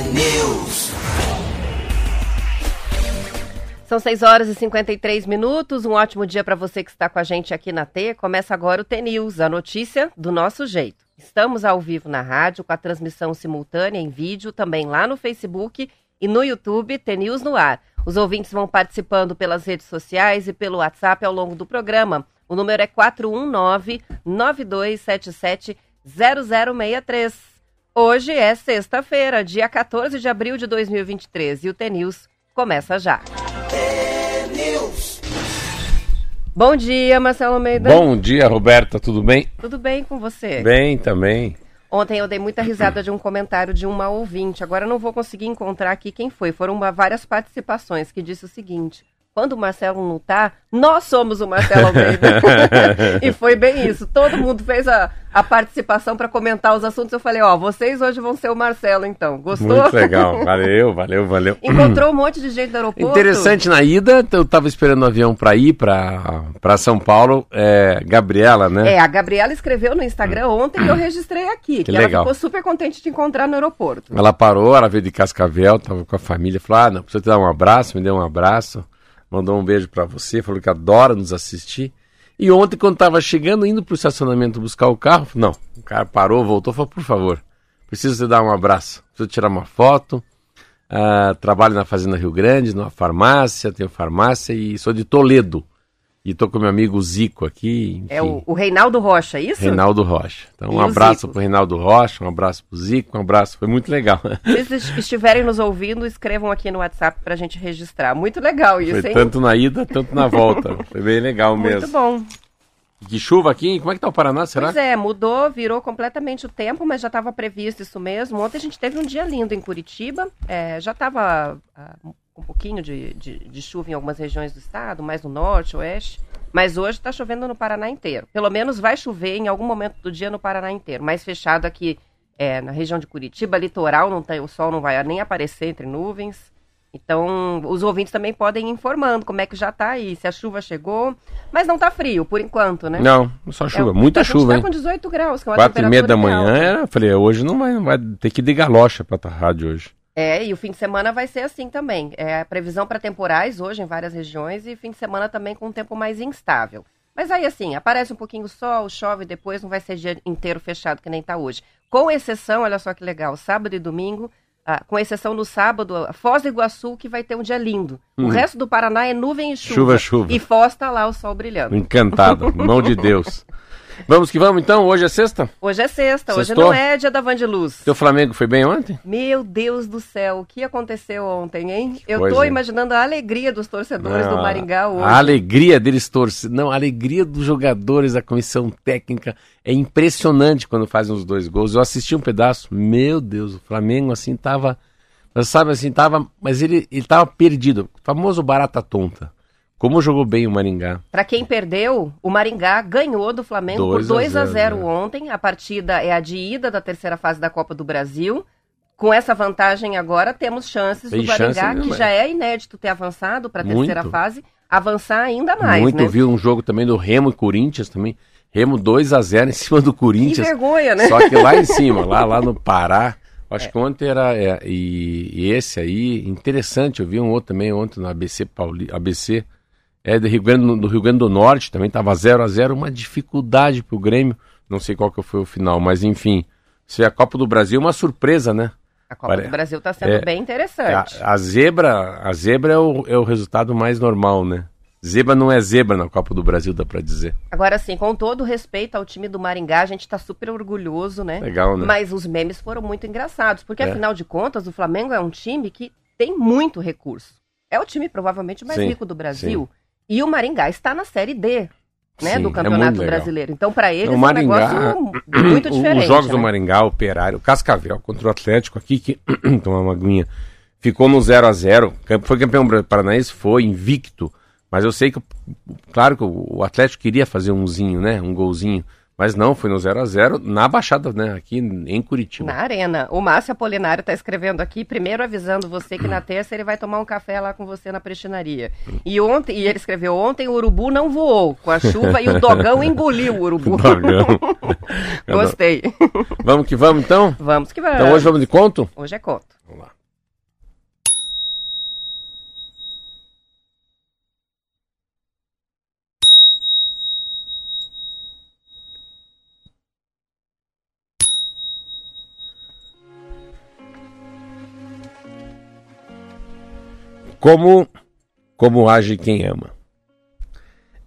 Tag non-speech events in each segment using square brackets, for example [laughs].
News. São 6 horas e 53 minutos. Um ótimo dia para você que está com a gente aqui na T. Começa agora o T-News, a notícia do nosso jeito. Estamos ao vivo na rádio, com a transmissão simultânea em vídeo, também lá no Facebook e no YouTube, T-News no ar. Os ouvintes vão participando pelas redes sociais e pelo WhatsApp ao longo do programa. O número é 419-9277-0063. Hoje é sexta-feira, dia 14 de abril de 2023 e o T-News começa já. News. Bom dia, Marcelo Almeida. Bom dia, Roberta, tudo bem? Tudo bem com você? Bem também. Ontem eu dei muita risada de um comentário de uma ouvinte. Agora eu não vou conseguir encontrar aqui quem foi. Foram várias participações que disse o seguinte: quando o Marcelo não tá, nós somos o Marcelo Almeida. [laughs] e foi bem isso. Todo mundo fez a, a participação para comentar os assuntos. Eu falei: ó, vocês hoje vão ser o Marcelo, então. Gostou? Muito legal. Valeu, valeu, valeu. Encontrou um monte de gente no aeroporto. Interessante na ida, eu tava esperando o avião para ir para São Paulo, é, Gabriela, né? É, a Gabriela escreveu no Instagram ontem e eu registrei aqui. Que, ela legal. ficou super contente de encontrar no aeroporto. Ela parou, ela veio de Cascavel, tava com a família, falou: "Ah, não, precisa te dar um abraço", me deu um abraço, mandou um beijo para você, falou que adora nos assistir. E ontem quando tava chegando indo pro estacionamento buscar o carro, não, o cara parou, voltou, falou: "Por favor, preciso te dar um abraço, preciso tirar uma foto". Ah, trabalho na Fazenda Rio Grande, numa farmácia, tenho farmácia e sou de Toledo. E tô com meu amigo Zico aqui. É enfim, o, o Reinaldo Rocha, é isso? Reinaldo Rocha. Então, E um abraço Zico? pro Reinaldo Rocha, um abraço pro Zico, um abraço. Foi muito legal. Se vocês [laughs] estiverem nos ouvindo, escrevam aqui no WhatsApp pra gente registrar. Muito legal isso, Foi hein? tanto na ida, tanto na volta. [laughs] Foi bem legal Muito mesmo. bom. Que chuva aqui, como é que tá o Paraná, será? Pois é, mudou, virou completamente o tempo, mas já estava previsto isso mesmo. Ontem a gente teve um dia lindo em Curitiba, é, já estava com um pouquinho de, de- de chuva em algumas regiões do estado, mais no norte, oeste, mas hoje está chovendo no Paraná inteiro. Pelo menos vai chover em algum momento do dia no Paraná inteiro. Mais fechado aqui é, na região de Curitiba, litoral, não tem, o sol não vai nem aparecer entre nuvens. Então, os ouvintes também podem ir informando como é que já tá aí, se a chuva chegou, mas não tá frio, por enquanto, né? Não, só chuva, É, muita a chuva, tá hein? com 18 graus, que é uma Quatro e meia da manhã, alta. era, falei, hoje não vai, não vai ter que ir de galocha pra tua rádio hoje. É, e o fim de semana vai ser assim também. É a previsão para temporais hoje em várias regiões e fim de semana também com um tempo mais instável. Mas aí assim, aparece um pouquinho o sol, chove depois, não vai ser dia inteiro fechado que nem tá hoje. Com exceção, olha só que legal, sábado e domingo, ah, com exceção no sábado, Foz do Iguaçu que vai ter um dia lindo. O resto do Paraná é nuvem e chuva. Chuva, chuva. E Foz tá lá o sol brilhando. Encantado, mão de Deus. [laughs] Vamos que vamos então, hoje é sexta? Hoje é sexta, hoje Sextou? não é dia da Vandiluz. Teu Flamengo foi bem ontem? Meu Deus do céu, o que aconteceu ontem, hein? Eu Pois tô é. imaginando a alegria dos torcedores do Não, Maringá hoje. A alegria deles torcer. Não, a alegria dos jogadores, da comissão técnica. É impressionante quando fazem os dois gols. Eu assisti um pedaço, meu Deus, o Flamengo assim tava. Mas sabe assim, tava. Mas ele, ele tava perdido. O famoso barata tonta. Como jogou bem o Maringá. Pra quem perdeu, o Maringá ganhou do Flamengo por 2 a 2 a 0, 0 né? ontem. A partida é a de ida da terceira fase da Copa do Brasil. Com essa vantagem agora, temos chances Tem do Maringá, chance, né, que já é inédito ter avançado para a terceira Muito. fase, avançar ainda mais, Muito né? viu um jogo também do Remo e Corinthians também. Remo 2 a 0 em cima do Que Corinthians. vergonha, né? Só que lá em cima, [laughs] lá, lá no Pará, acho que ontem era. é, e, e esse aí, interessante, eu vi um outro também ontem no ABC Pauli, ABC, é do Rio Grande, do Rio Grande do Norte, também estava 0 a 0 uma dificuldade pro Grêmio. Não sei qual que foi o final, mas enfim. Se a Copa do Brasil, uma surpresa, né? A Copa Olha, do Brasil tá sendo é- bem interessante. A, a zebra, a zebra é o, é o resultado mais normal, né? Zebra não é zebra na Copa do Brasil, dá pra dizer. Agora, assim, com todo respeito ao time do Maringá, a gente tá super orgulhoso, né? Legal, né? Mas os memes foram muito engraçados, porque É. afinal de contas, o Flamengo é um time que tem muito recurso. É o time provavelmente mais Sim, rico do Brasil. E o Maringá está na Série D, né, Sim, do é Campeonato muito legal. Brasileiro. Então, para eles, O é um Maringá, negócio muito o- diferente. Os jogos né? do Maringá, Operário, Cascavel contra o Atlético aqui, que [clears throat] tomar uma aguinha, ficou no 0 a 0 Foi campeão paranaense, foi invicto. Mas eu sei que, claro que o o Atlético queria fazer umzinho, né? Um golzinho. Mas não, foi no 0 a 0 na Baixada, né? Aqui em Curitiba. Na arena. O Márcio Apolinário está escrevendo aqui, primeiro avisando você que na terça ele vai tomar um café lá com você na prestinaria. E ontem, e ele escreveu, ontem o urubu não voou com a chuva e o dogão engoliu o urubu. [laughs] Dogão. [laughs] Gostei. vamos que vamos então? Vamos que vamos. Então hoje vamos de conto? Hoje é conto. Vamos lá. Como, como age quem ama?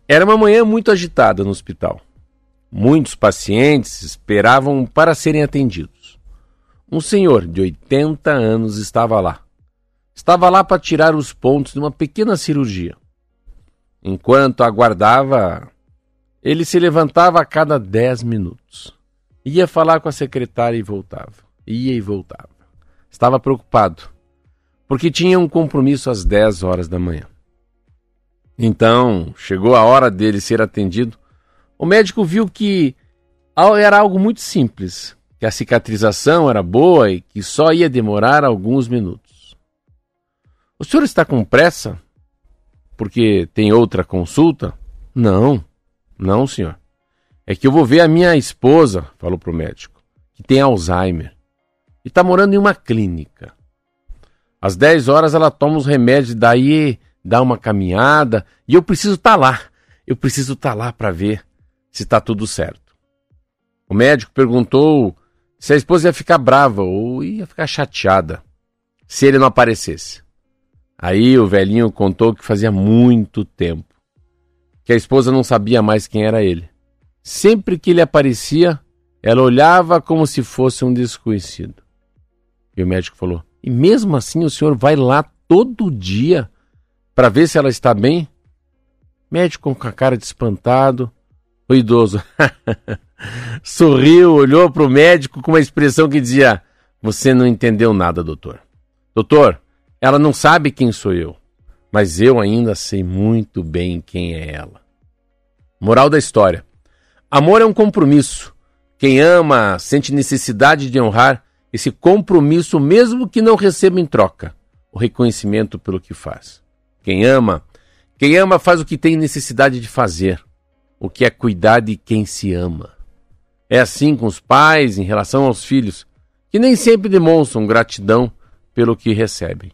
Era uma manhã muito agitada no hospital. Muitos pacientes esperavam para serem atendidos. Um senhor de 80 anos estava lá. Estava lá para tirar os pontos de uma pequena cirurgia. Enquanto aguardava, ele se levantava a cada 10 minutos. Ia falar com a secretária e voltava. Ia e voltava. Estava preocupado porque tinha um compromisso às 10 horas da manhã. Então, chegou a hora dele ser atendido. O médico viu que era algo muito simples, que a cicatrização era boa e que só ia demorar alguns minutos. O senhor está com pressa? Porque tem outra consulta? Não, não, senhor. É que eu vou ver a minha esposa, falou para o médico, que tem Alzheimer e está morando em uma clínica. Às 10 horas ela toma os remédios, daí dá uma caminhada e eu preciso estar tá lá. Eu preciso estar tá lá para ver se está tudo certo. O médico perguntou se a esposa ia ficar brava ou ia ficar chateada se ele não aparecesse. Aí o velhinho contou que fazia muito tempo que a esposa não sabia mais quem era ele. Sempre que ele aparecia, ela olhava como se fosse um desconhecido. E o médico falou: e mesmo assim o senhor vai lá todo dia para ver se ela está bem? Médico com a cara de espantado. O idoso [laughs] sorriu, olhou para o médico com uma expressão que dizia: Você não entendeu nada, doutor. Doutor, ela não sabe quem sou eu, mas eu ainda sei muito bem quem é ela. Moral da história: Amor é um compromisso. Quem ama sente necessidade de honrar esse compromisso, mesmo que não receba em troca o reconhecimento pelo que faz. Quem ama, quem ama faz o que tem necessidade de fazer, o que é cuidar de quem se ama. É assim com os pais em relação aos filhos, que nem sempre demonstram gratidão pelo que recebem.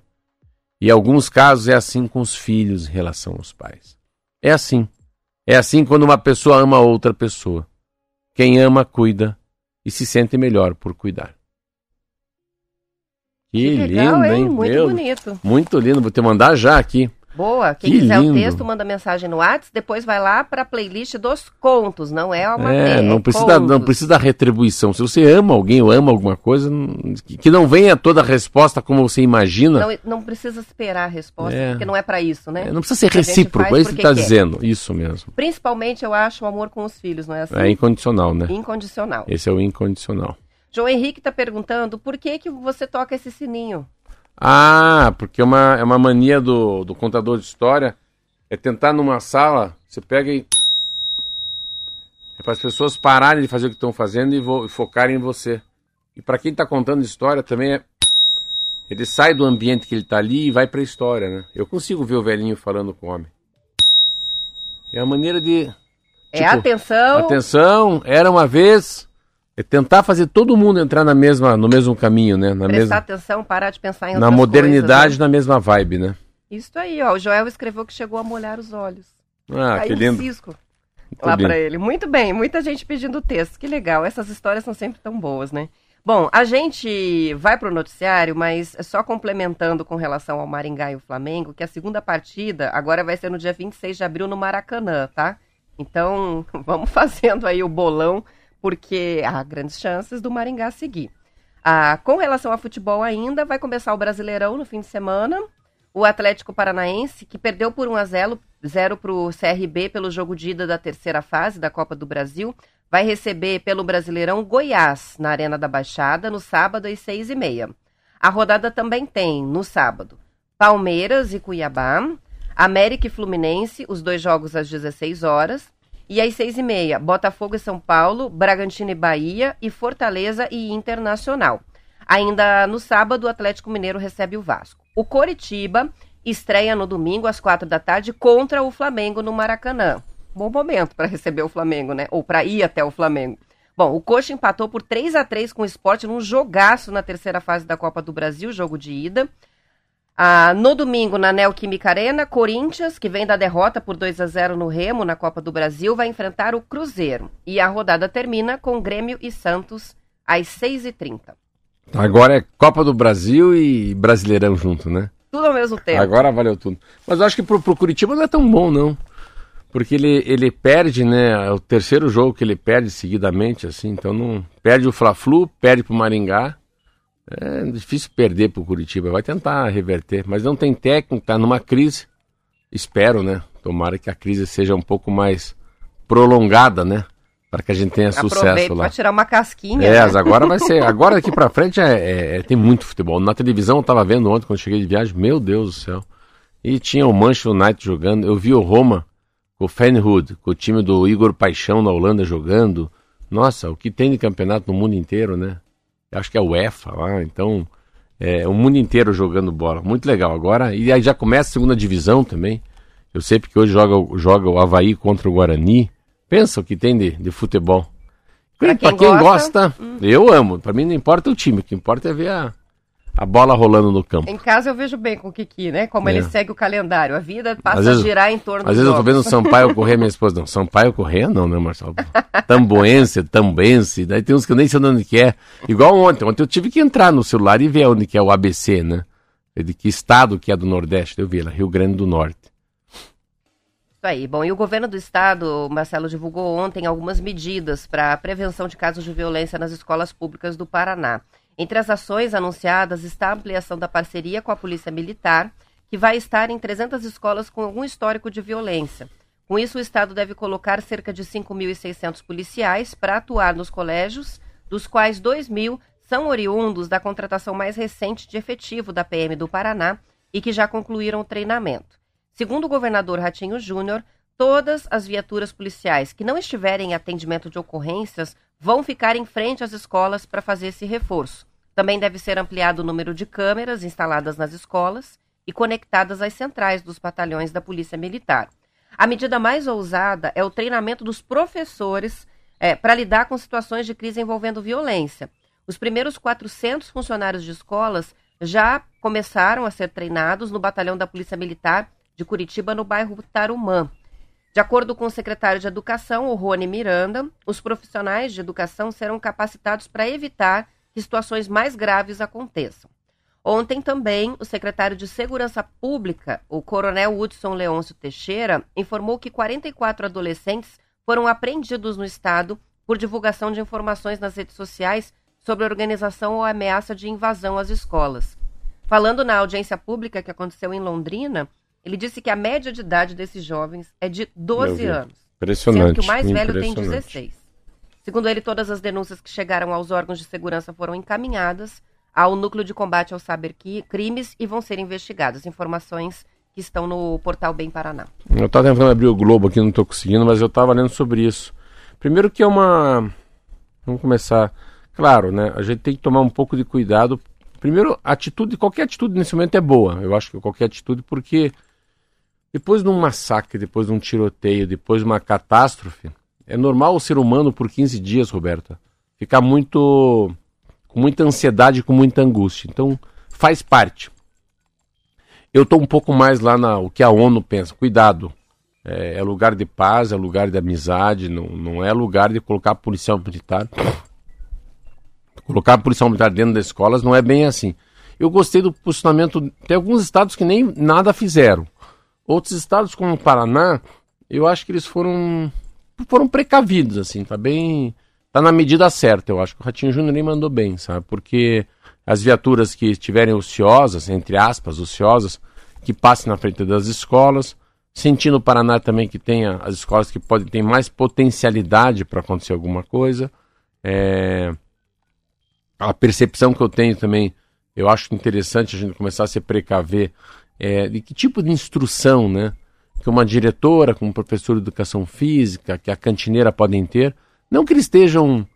E em alguns casos é assim com os filhos em relação aos pais. É assim. É assim quando uma pessoa ama outra pessoa. Quem ama, cuida e se sente melhor por cuidar. Que, que legal, lindo, hein? Muito Meu, bonito. Muito lindo, vou te mandar já aqui. Boa. Quem que quiser lindo. o texto, manda mensagem no WhatsApp, depois vai lá para a playlist dos contos, não é uma É, não precisa, não precisa da retribuição. Se você ama alguém ou ama alguma coisa, que não venha toda a resposta como você imagina. Não, não precisa esperar a resposta, é. porque não é para isso, né? É, não precisa ser recíproco, é isso que está dizendo. Isso mesmo. Principalmente, eu acho, o amor com os filhos, não é assim? É incondicional, né? Incondicional. Esse é o incondicional. João Henrique está perguntando por que, que você toca esse sininho. Ah, porque é uma, é uma mania do, do contador de história. É tentar numa sala, você pega e. É para as pessoas pararem de fazer o que estão fazendo e, vo, e focarem em você. E para quem está contando história também é. Ele sai do ambiente que ele está ali e vai para a história, né? Eu consigo ver o velhinho falando com o homem. É a maneira de. É tipo, atenção. Atenção, era uma vez. É tentar fazer todo mundo entrar na mesma, no mesmo caminho, né? Na Prestar mesma, atenção, parar de pensar em Na modernidade, coisas, né? na mesma vibe, né? Isso aí, ó. O Joel escreveu que chegou a molhar os olhos. Ah, Caiu que lindo. Um cisco lá para ele. Muito bem, muita gente pedindo texto. Que legal. Essas histórias são sempre tão boas, né? Bom, a gente vai para o noticiário, mas só complementando com relação ao Maringá e o Flamengo, que a segunda partida agora vai ser no dia 26 de abril no Maracanã, tá? Então, [laughs] vamos fazendo aí o bolão porque há grandes chances do Maringá seguir. Ah, com relação ao futebol ainda, vai começar o Brasileirão no fim de semana. O Atlético Paranaense, que perdeu por 1 a 0 para o CRB pelo jogo de ida da terceira fase da Copa do Brasil, vai receber pelo Brasileirão Goiás, na Arena da Baixada, no sábado às 6h30. A rodada também tem, no sábado, Palmeiras e Cuiabá, América e Fluminense, os dois jogos às 16 horas. E às seis e meia, Botafogo e São Paulo, Bragantino e Bahia e Fortaleza e Internacional. Ainda no sábado, o Atlético Mineiro recebe o Vasco. O Coritiba estreia no domingo às quatro da tarde contra o Flamengo no Maracanã. Bom momento para receber o Flamengo, né? Ou para ir até o Flamengo. Bom, o Coxa empatou por 3 a 3 com o esporte num jogaço na terceira fase da Copa do Brasil, jogo de ida. Ah, no domingo, na Neoquímica Arena, Corinthians, que vem da derrota por 2 a 0 no Remo na Copa do Brasil, vai enfrentar o Cruzeiro. E a rodada termina com Grêmio e Santos às 6h30. Agora é Copa do Brasil e Brasileirão junto, né? Tudo ao mesmo tempo. Agora valeu tudo. Mas eu acho que pro, pro Curitiba não é tão bom, não. Porque ele, ele perde, né? É o terceiro jogo que ele perde seguidamente, assim. Então não. Perde o Fla-Flu, perde pro Maringá. É difícil perder pro Curitiba. Vai tentar reverter. Mas não tem técnico, tá numa crise. Espero, né? Tomara que a crise seja um pouco mais prolongada, né? Para que a gente tenha sucesso lá. pra tirar uma casquinha. É, né? agora vai ser. [laughs] Agora daqui pra frente é, é- é- tem muito futebol. Na televisão eu tava vendo ontem quando cheguei de viagem, meu Deus do céu. E tinha o Manchester United jogando. Eu vi o Roma com o Feyenoord, com o time do Igor Paixão na Holanda jogando. Nossa, o que tem de campeonato no mundo inteiro, né? Acho que é o UEFA lá, então. É o mundo inteiro jogando bola. Muito legal. Agora, e aí já começa a segunda divisão também. Eu sei porque hoje joga, o- joga o Havaí contra o Guarani. Pensa o que tem de, de futebol. Pra Pra quem quem, gosta, gosta, eu amo. Pra mim não importa o time, o que importa é ver a, a bola rolando no campo. Em casa eu vejo bem com o Kiki, né? Como É. ele segue o calendário. A vida passa vezes- a girar em torno Às vezes eu tô vendo o Sampaio [laughs] correr, minha esposa, não, Sampaio correr não, né, Marcelo? Tamboense, Tambense, daí tem uns que eu nem sei de onde que é. Igual ontem, ontem eu tive que entrar no celular e ver onde que é o ABC, né? De que estado que é do Nordeste, eu vi lá, Rio Grande do Norte. Isso aí. Bom, e o governo do estado, Marcelo, divulgou ontem algumas medidas para a prevenção de casos de violência nas escolas públicas do Paraná. Entre as ações anunciadas está a ampliação da parceria com a Polícia Militar, que vai estar em 300 escolas com algum histórico de violência. Com isso, o estado deve colocar cerca de 5.600 policiais para atuar nos colégios, dos quais 2 mil são oriundos da contratação mais recente de efetivo da PM do Paraná e que já concluíram o treinamento. Segundo o governador Ratinho Júnior, todas as viaturas policiais que não estiverem em atendimento de ocorrências vão ficar em frente às escolas para fazer esse reforço. Também deve ser ampliado o número de câmeras instaladas nas escolas e conectadas às centrais dos batalhões da Polícia Militar. A medida mais ousada é o treinamento dos professores para lidar com situações de crise envolvendo violência. Os primeiros 400 funcionários de escolas já começaram a ser treinados no batalhão da Polícia Militar de Curitiba, no bairro Tarumã. De acordo com o secretário de Educação, o Rony Miranda, os profissionais de educação serão capacitados para evitar que situações mais graves aconteçam. Ontem também, o secretário de Segurança Pública, o coronel Hudson Leôncio Teixeira, informou que 44 adolescentes foram apreendidos no estado por divulgação de informações nas redes sociais sobre organização ou ameaça de invasão às escolas. Falando na audiência pública que aconteceu em Londrina, ele disse que a média de idade desses jovens é de 12 Deus. anos, Impressionante. sendo que o mais velho tem impressionante. 16. Segundo ele, todas as denúncias que chegaram aos órgãos de segurança foram encaminhadas ao Núcleo de Combate aos Cybercrimes e vão ser investigadas. Informações que estão no portal Bem Paraná. Eu estava tentando abrir o Globo aqui, não estou conseguindo, mas eu estava lendo sobre isso. Primeiro que é uma. Vamos começar. Claro, né? A gente tem que tomar um pouco de cuidado. Primeiro, atitude, qualquer atitude nesse momento é boa. Eu acho que qualquer atitude, porque depois de um massacre, depois de um tiroteio, depois de uma catástrofe, é normal o ser humano por 15 dias, Roberta, ficar muito. com muita ansiedade, com muita angústia. Então, faz parte. Eu estou um pouco mais lá na o que a ONU pensa. Cuidado. É, é lugar de paz, é lugar de amizade, não, não é lugar de colocar policial militar. Colocar policial militar dentro das escolas não é bem assim. Eu gostei do posicionamento. Tem alguns estados que nem nada fizeram. Outros estados, como o Paraná, eu acho que eles foram foram precavidos, assim, tá bem. Tá na medida certa, eu acho que o Ratinho Júnior nem mandou bem, sabe? Porque as viaturas que estiverem ociosas, entre aspas, ociosas, que passem na frente das escolas. Sentindo o Paraná também que tenha as escolas que podem ter mais potencialidade para acontecer alguma coisa. É... A percepção que eu tenho também, eu acho interessante a gente começar a se precaver é, de que tipo de instrução, né? Que uma diretora, como um professor de educação física, que a cantineira podem ter, não que eles estejam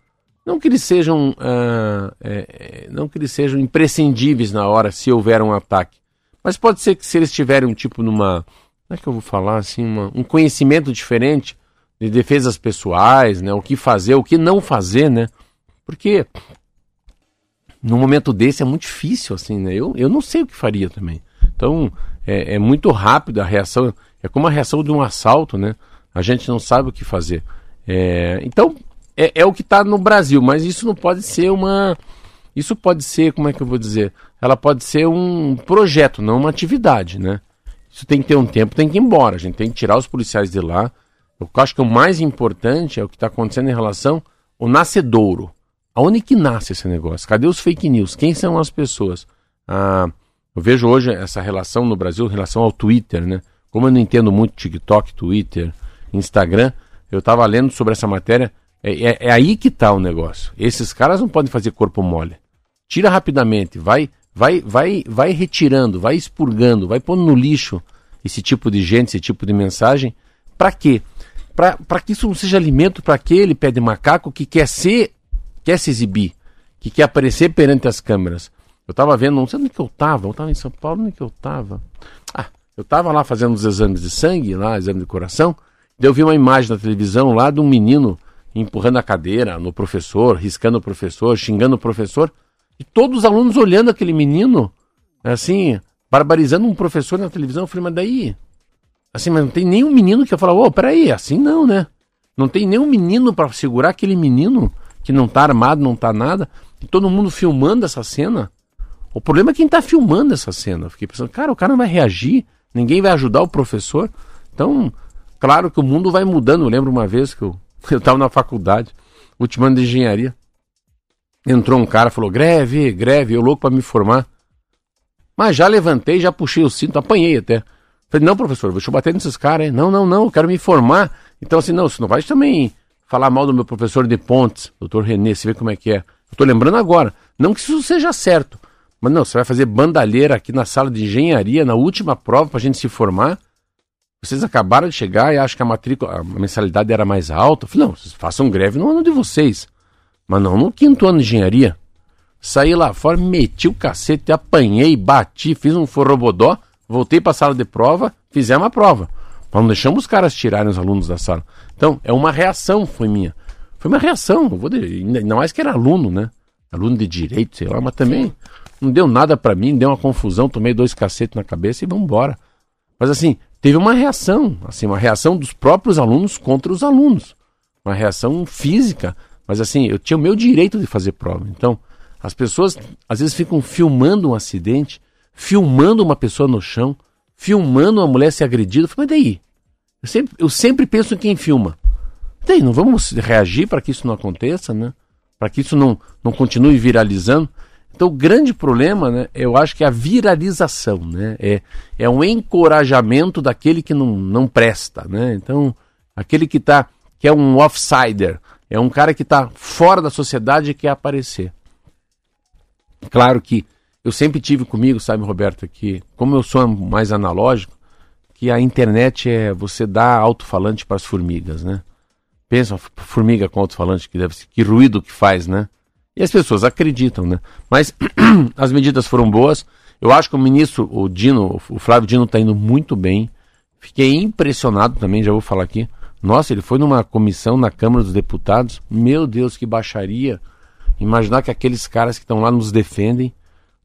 não que eles sejam ah, é, não que eles sejam imprescindíveis na hora se houver um ataque mas pode ser que se eles tiverem um tipo numa como é que eu vou falar assim uma, um conhecimento diferente de defesas pessoais, né? O que fazer, o que não fazer, né? Porque num momento desse é muito difícil, assim, né? Eu, eu não sei o que faria também. Então, é, é muito rápido a reação. É como a reação de um assalto, né? A gente não sabe o que fazer. É, então, é, é o que está no Brasil, mas isso não pode ser uma. Isso pode ser, como é que eu vou dizer? Ela pode ser um projeto, não uma atividade, né? Isso tem que ter um tempo, tem que ir embora. A gente tem que tirar os policiais de lá. Eu acho que o mais importante é o que está acontecendo em relação ao nascedouro. Aonde que nasce esse negócio? Cadê os fake news? Quem são as pessoas? Ah, eu vejo hoje essa relação no Brasil, relação ao Twitter, né? Como eu não entendo muito TikTok, Twitter, Instagram, eu estava lendo sobre essa matéria. É, é, é aí que está o negócio. Esses caras não podem fazer corpo mole. Tira rapidamente, vai, vai, vai, vai retirando, vai expurgando, vai pondo no lixo esse tipo de gente, esse tipo de mensagem. Para quê? Para que isso não seja alimento para aquele pé de macaco que quer ser, quer se exibir, que quer aparecer perante as câmeras. Eu estava vendo, não sei onde que eu estava, eu estava em São Paulo, onde que eu estava? Ah, eu estava lá fazendo os exames de sangue, lá, exame de coração, daí eu vi uma imagem na televisão lá de um menino empurrando a cadeira no professor, riscando o professor, xingando o professor, e todos os alunos olhando aquele menino, assim, barbarizando um professor na televisão. Eu falei, mas daí? Assim, mas não tem nenhum menino que eu falo, ô, oh, peraí, assim não, né? Não tem nenhum menino para segurar aquele menino que não tá armado, não tá nada, e todo mundo filmando essa cena. O problema é quem está filmando essa cena. Eu fiquei pensando, cara, o cara não vai reagir, ninguém vai ajudar o professor. Então, claro que o mundo vai mudando. Eu lembro uma vez que eu [laughs] estava na faculdade, último ano de engenharia. Entrou um cara, falou, greve, greve, eu louco para me formar. Mas já levantei, já puxei o cinto, apanhei até. Falei, não, professor, deixa eu bater nesses caras, hein? Não, não, não, eu quero me formar. Então, assim, não, você não vai também falar mal do meu professor de Pontes, doutor Renê, você vê como é que é. Eu tô lembrando agora. Não que isso seja certo, mas não, você vai fazer bandalheira aqui na sala de engenharia, na última prova para a gente se formar. Vocês acabaram de chegar e acham que a matrícula, a mensalidade era mais alta. Eu falei, não, vocês façam greve no ano de vocês. Mas não no quinto ano de engenharia. Saí lá fora, meti o cacete, apanhei, bati, fiz um forrobodó, voltei para a sala de prova, fizemos a prova. Mas não deixamos os caras tirarem os alunos da sala. Então, é uma reação, foi minha. Foi uma reação, vou dizer, ainda mais que era aluno, né? Aluno de direito, sei lá, mas também Sim. Não deu nada para mim, deu uma confusão, tomei dois cacetes na cabeça e vamos embora. Mas assim, teve uma reação, assim, uma reação dos próprios alunos contra os alunos. Uma reação física, mas assim, eu tinha o meu direito de fazer prova. Então, as pessoas às vezes ficam filmando um acidente, filmando uma pessoa no chão, filmando uma mulher ser agredida. Eu falei, mas daí? Eu sempre, eu sempre penso em quem filma. Daí, não vamos reagir para que isso não aconteça, né? Para que isso não, não continue viralizando. Então, o grande problema, né, eu acho que é a viralização, né? É, é um encorajamento daquele que não, não presta, né? Então, aquele que tá, que é um offsider, é um cara que está fora da sociedade e quer aparecer. Claro que eu sempre tive comigo, sabe, Roberto, que como eu sou mais analógico, que a internet é você dar alto-falante para as formigas, né? Pensa formiga com alto-falante que deve que ruído que faz, né? E as pessoas acreditam, né? Mas [clears throat] as medidas foram boas. Eu acho que o ministro, o Dino, o Flávio Dino está indo muito bem. Fiquei impressionado também, já vou falar aqui. Nossa, ele foi numa comissão na Câmara dos Deputados. Meu Deus, que baixaria. Imaginar que aqueles caras que estão lá nos defendem,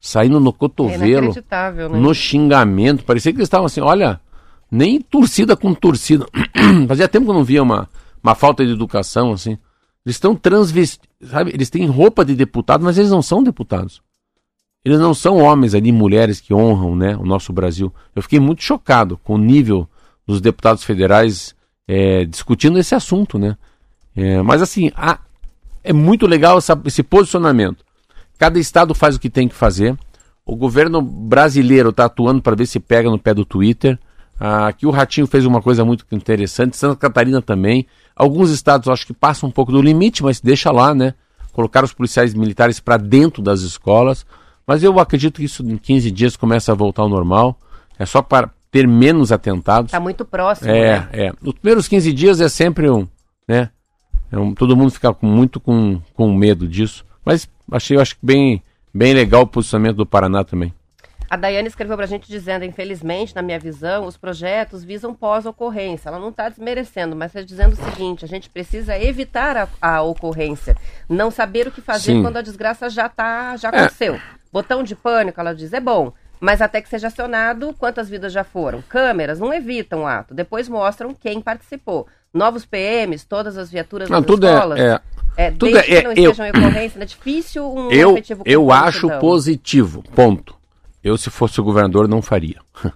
saindo no cotovelo, é né? no xingamento. Parecia que eles estavam assim, olha, nem torcida com torcida. [clears throat] Fazia tempo que eu não via uma, uma falta de educação assim. Eles estão transvestidos, sabe? Eles têm roupa de deputado, mas eles não são deputados. Eles não são homens ali, mulheres que honram né, o nosso Brasil. Eu fiquei muito chocado com o nível dos deputados federais é, discutindo esse assunto, né? É, mas assim, a, é muito legal essa, esse posicionamento. Cada estado faz o que tem que fazer. O governo brasileiro está atuando para ver se pega no pé do Twitter. Ah, aqui o Ratinho fez uma coisa muito interessante, Santa Catarina também. Alguns estados acho que passam um pouco do limite, mas deixa lá, né? Colocar os policiais militares para dentro das escolas. Mas eu acredito que isso em 15 dias começa a voltar ao normal. É só para ter menos atentados. Está muito próximo. É, né? é. Nos primeiros 15 dias é sempre um, né? É um, todo mundo fica com, muito com, com medo disso. Mas achei, eu acho bem, bem legal o posicionamento do Paraná também. A Daiane escreveu pra gente dizendo, infelizmente, na minha visão, os projetos visam pós-ocorrência. Ela não está desmerecendo, mas está dizendo o seguinte: a gente precisa evitar a, a ocorrência. Não saber o que fazer Sim. quando a desgraça já tá, já É. aconteceu. Botão de pânico, ela diz, é bom. Mas até que seja acionado, quantas vidas já foram? Câmeras não evitam o ato, depois mostram quem participou. Novos PMs, todas as viaturas Não, tudo escolas. é, é, É, tudo é- que não eu- em ocorrência, é difícil um eu, eu acho dano. positivo, ponto. Eu, se fosse o governador, não faria. [laughs]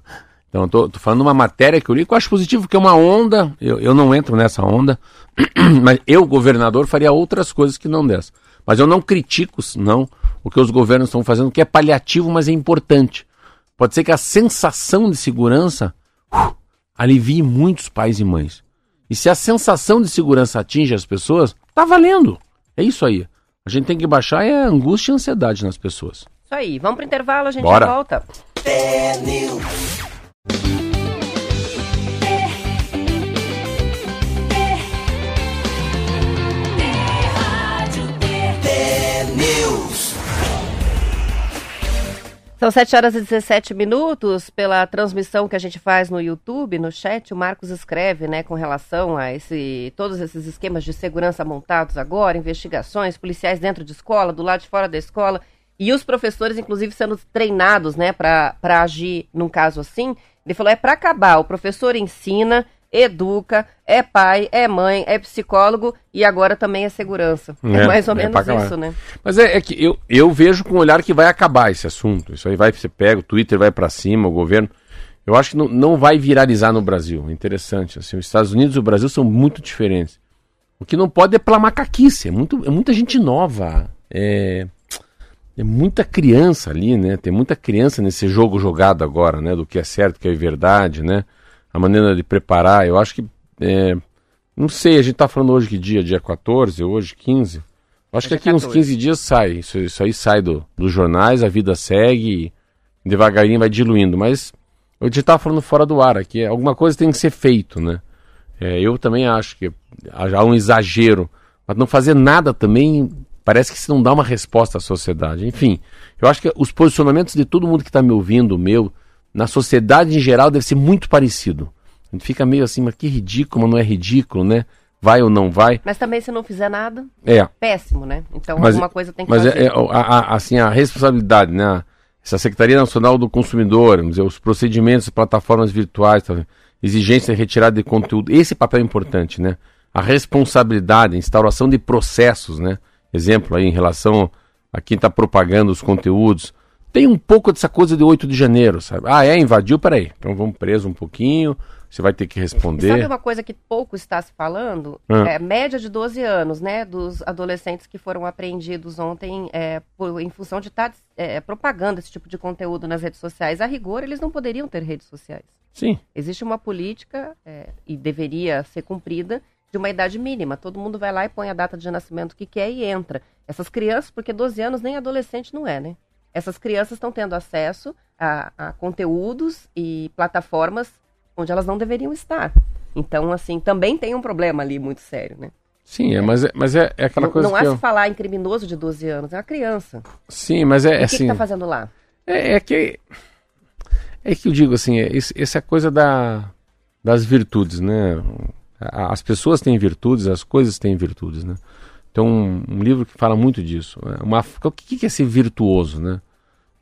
Então, tô falando uma matéria que eu li que eu acho positivo, que é uma onda, eu, eu não entro nessa onda, [clears throat] mas eu, governador, faria outras coisas que não dessa. Mas eu não critico, não, o que os governos estão fazendo, que é paliativo, mas é importante. Pode ser que a sensação de segurança uh, alivie muitos pais e mães. E se a sensação de segurança atinge as pessoas, tá valendo. É isso aí. A gente tem que baixar é a angústia e a ansiedade nas pessoas. Isso aí, vamos pro intervalo, a gente Bora. volta. News. São 7 horas e 17 minutos. Pela transmissão que a gente faz no YouTube, no chat, o Marcos escreve, né, com relação a esse, todos esses esquemas de segurança montados agora, investigações, policiais dentro de escola, do lado de fora da escola, e os professores, inclusive, sendo treinados, né, para agir num caso assim. Ele falou: é para acabar. O professor ensina, educa, é pai, é mãe, é psicólogo e agora também é segurança. É, É, mais ou é menos isso, né? Mas é, é que eu, eu vejo com um olhar que vai acabar esse assunto. Isso aí vai, você pega, o Twitter vai pra cima, o governo. Eu acho que não, não vai viralizar no Brasil. É interessante. Assim, os Estados Unidos e o Brasil são muito diferentes. O que não pode é pela macaquice. É, muito, é muita gente nova. É, é muita criança ali, né? Tem muita criança nesse jogo jogado agora, né? Do que é certo, que é verdade, né? A maneira de preparar. Eu acho que. é, não sei, a gente tá falando hoje que dia? Dia 14, hoje 15. Eu acho que Hoje é aqui uns 14. 15 dias sai. Isso, isso aí sai do, dos jornais, a vida segue e devagarinho vai diluindo. Mas a gente tava falando fora do ar aqui. Alguma coisa tem que ser feito, né? É, eu também acho que há um exagero. Mas não fazer nada também parece que se não dá uma resposta à sociedade. Enfim, eu acho que os posicionamentos de todo mundo que está me ouvindo, o meu, na sociedade em geral, deve ser muito parecido. A gente fica meio assim, mas que ridículo, mas não é ridículo, né? Vai ou não vai? Mas também se não fizer nada, É, péssimo, né? Então Mas- alguma coisa tem que mas fazer. é, é, a, a- assim, a responsabilidade, né? Essa Secretaria Nacional do Consumidor, dizer, os procedimentos, plataformas virtuais, tá, exigência de retirada de conteúdo, esse papel é importante, né? A responsabilidade, a instauração de processos, né? Exemplo aí em relação a quem está propagando os conteúdos. Tem um pouco dessa coisa de 8 de janeiro, sabe? Ah, é, invadiu, peraí. Então vamos preso um pouquinho, você vai ter que responder. Sabe uma coisa que pouco está se falando? Ah. É média de 12 anos, né? Dos adolescentes que foram apreendidos ontem é, por- em função de estar é, propagando esse tipo de conteúdo nas redes sociais. A rigor, eles não poderiam ter redes sociais. Sim. Existe uma política, é, e deveria ser cumprida, de uma idade mínima. Todo mundo vai lá e põe a data de nascimento que quer e entra. Essas crianças, porque 12 anos nem adolescente não é, né? Essas crianças estão tendo acesso a, a conteúdos e plataformas onde elas não deveriam estar. Então, assim, também tem um problema ali muito sério, né? Sim, é, mas, é, mas é, é aquela não coisa não há que se eu... falar em criminoso de 12 anos, é uma criança. Sim, mas é E o que assim... está fazendo lá? É, é que é que eu digo assim, é, essa é a coisa da, das virtudes, né? As pessoas têm virtudes, as coisas têm virtudes, né? Então, um, um livro que fala muito disso. né? Uma, o que é ser virtuoso, né?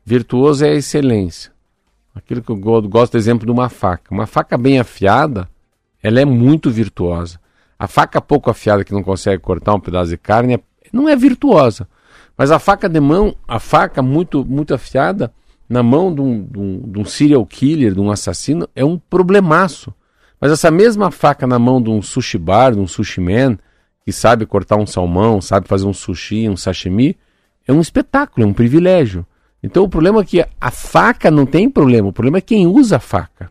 Virtuoso é a excelência. Aquilo que eu go- gosto do exemplo de uma faca. Uma faca bem afiada, ela é muito virtuosa. A faca pouco afiada que não consegue cortar um pedaço de carne é- não é virtuosa. Mas a faca de mão, a faca muito, muito afiada, na mão de um, de, um, de um serial killer, de um assassino, é um problemaço. Mas essa mesma faca na mão de um sushi bar, de um sushi man, que sabe cortar um salmão, sabe fazer um sushi, um sashimi, é um espetáculo, é um privilégio. Então o problema é que a faca não tem problema, o problema é quem usa a faca.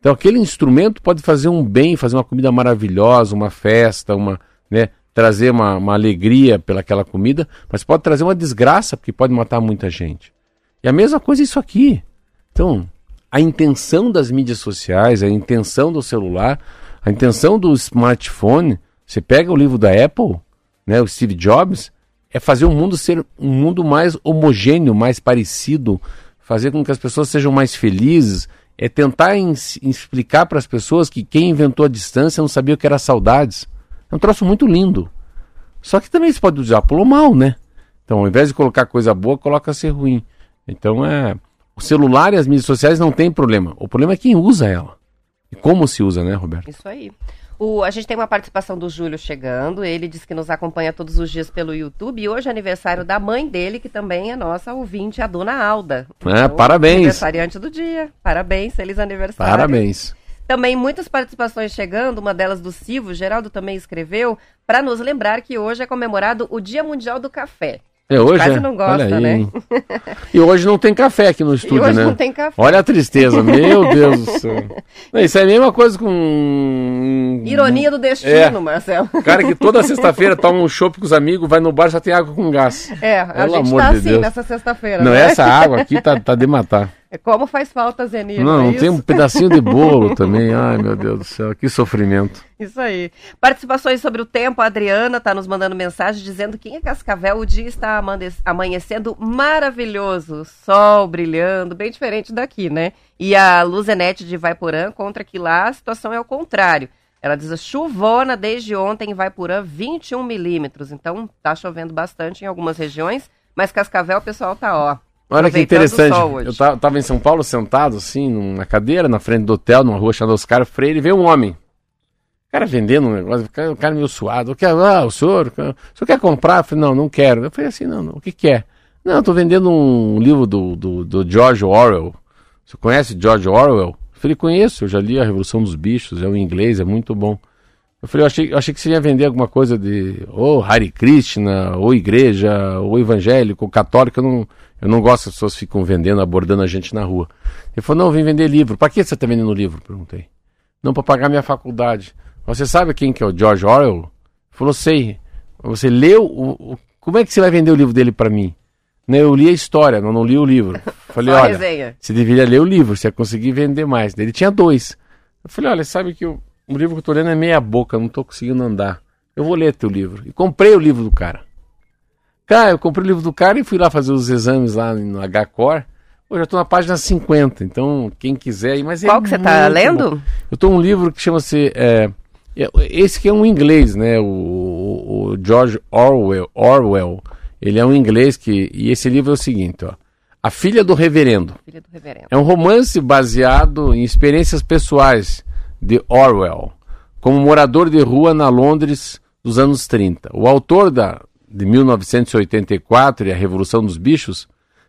Então aquele instrumento pode fazer um bem, fazer uma comida maravilhosa, uma festa, uma, né, trazer uma, uma alegria pelaquela comida, mas pode trazer uma desgraça, porque pode matar muita gente. E a mesma coisa isso aqui. Então, a intenção das mídias sociais, a intenção do celular, a intenção do smartphone, você pega o livro da Apple, né, o Steve Jobs, é fazer o mundo ser um mundo mais homogêneo, mais parecido, fazer com que as pessoas sejam mais felizes, é tentar explicar para as pessoas que quem inventou a distância não sabia o que era saudades. É um troço muito lindo. Só que também se pode usar pelo mal, né? Então, ao invés de colocar coisa boa, coloca ser ruim. Então, é. O celular e as mídias sociais não tem problema. O problema é quem usa ela. E como se usa, né, Roberto? Isso aí. O, a gente tem uma participação do Júlio chegando. Ele diz que nos acompanha todos os dias pelo YouTube. E hoje é aniversário da mãe dele, que também é nossa ouvinte, a dona Alda. É, parabéns. Aniversariante do dia. Parabéns, feliz aniversário. Parabéns. Também muitas participações chegando, uma delas do Silvio, Geraldo também escreveu, para nos lembrar que hoje é comemorado o Dia Mundial do Café. É hoje, Quase é? não gosta, Olha aí, né? [laughs] E hoje não tem café aqui no estúdio, hoje né? não tem café. Olha a tristeza, meu [laughs] Deus do céu. Isso é a mesma coisa com. Ironia do destino, É. Marcelo. O [laughs] cara que toda sexta-feira toma um chopp com os amigos, vai no bar só tem água com gás. É, a Pelo gente amor tá de assim Deus. nessa sexta-feira. Não, né? essa água aqui tá, tá de matar. É Como faz falta, Zenir. Não, é não isso? tem um pedacinho de bolo [laughs] também. Ai, meu Deus do céu, que sofrimento. Isso aí. Participações sobre o tempo, a Adriana está nos mandando mensagem dizendo que em Cascavel o dia está amanhecendo maravilhoso, sol brilhando, bem diferente daqui, né? E a Luzenete de Vaiporã contra que lá a situação é o contrário. Ela diz chuvona desde ontem em Vaiporã, 21 milímetros. Então tá chovendo bastante em algumas regiões, mas Cascavel o pessoal tá ó. Olha que interessante. Eu ta- tava em São Paulo sentado, assim, numa cadeira, na frente do hotel, numa rua chamada Oscar Freire, e veio um homem. O cara vendendo um negócio, o cara, o cara meio suado. O que, ah, o senhor, o senhor quer comprar? Eu falei, não, não quero. Eu falei assim, não, não, o que quer? Não, eu tô vendendo um livro do, do, do George Orwell. Você conhece George Orwell? Eu falei, conheço, eu já li A Revolução dos Bichos, é um inglês, é muito bom. Eu falei, eu achei, eu achei que você ia vender alguma coisa de ou Hare Krishna, ou igreja, ou evangélico, ou católico. Eu não, eu não gosto que as pessoas ficam vendendo, abordando a gente na rua. Ele falou, não, eu vim vender livro. Para que você está vendendo livro? Perguntei. Não, para pagar minha faculdade. Você sabe quem que é o George Orwell? Ele falou, sei. Você leu? O, o- como é que você vai vender o livro dele para mim? Eu li a história, não, não li o livro. [laughs] Falei, olha, resenha. você deveria ler o livro, você ia conseguir vender mais. Ele tinha dois. Eu falei, olha, sabe que o, o livro que eu tô lendo é meia boca, não tô conseguindo andar. Eu vou ler teu livro. E comprei o livro do cara. Cara, eu comprei o livro do cara e fui lá fazer os exames lá no HCore. Pô, já tô na página 50, então quem quiser aí, mas é Qual que você tá muito lendo? bom. Eu tô um livro que chama-se é, é, esse que é um inglês, né? O, o- o George Orwell, Orwell. Ele é um inglês que e esse livro é o seguinte, ó. A filha do reverendo. Filha do reverendo. É um romance baseado em experiências pessoais de Orwell, como morador de rua na Londres dos anos 30. O autor da, de 1984 e a Revolução dos Bichos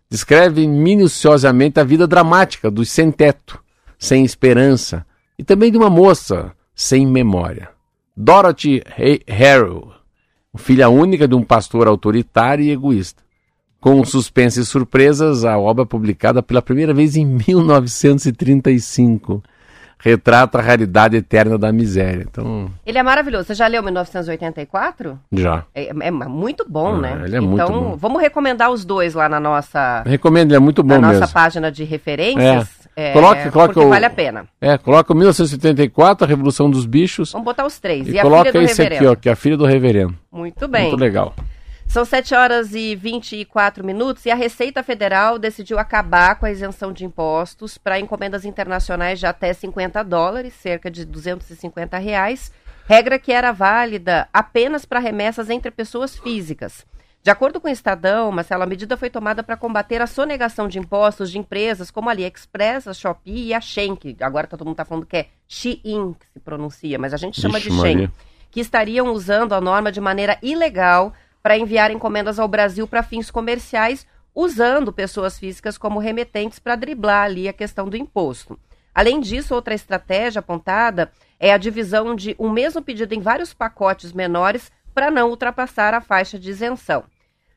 descreve minuciosamente a vida dramática dos sem-teto, sem esperança, e também de uma moça sem memória. Dorothy Harrow, filha única de um pastor autoritário e egoísta. Com suspense e surpresas, a obra publicada pela primeira vez em 1935 retrata a raridade eterna da miséria. Então, Ele é maravilhoso. Você já leu 1984? já. É, é muito bom, Ah, né? ele é então, muito bom. vamos recomendar os dois lá na nossa, Recomendo, ele é muito bom na nossa mesmo. página de referências. É, Coloque- coloque porque o- vale a pena. É, coloca o 1974, a Revolução dos Bichos, Vamos botar os três. e, E, a coloca filha do esse reverendo. aqui, ó, que é a filha do reverendo. Muito bem. Muito legal. São 7 horas e 24 minutos e a Receita Federal decidiu acabar com a isenção de impostos para encomendas internacionais de até 50 dólares, cerca de 250 reais, regra que era válida apenas para remessas entre pessoas físicas. De acordo com o Estadão, Marcelo, a medida foi tomada para combater a sonegação de impostos de empresas como a AliExpress, a Shopee e a Shein, que agora todo mundo está falando que é Shein, que se pronuncia, mas a gente chama Vixe, de Maria. que estariam usando a norma de maneira ilegal para enviar encomendas ao Brasil para fins comerciais, usando pessoas físicas como remetentes para driblar ali a questão do imposto. Além disso, outra estratégia apontada é a divisão de um mesmo pedido em vários pacotes menores para não ultrapassar a faixa de isenção.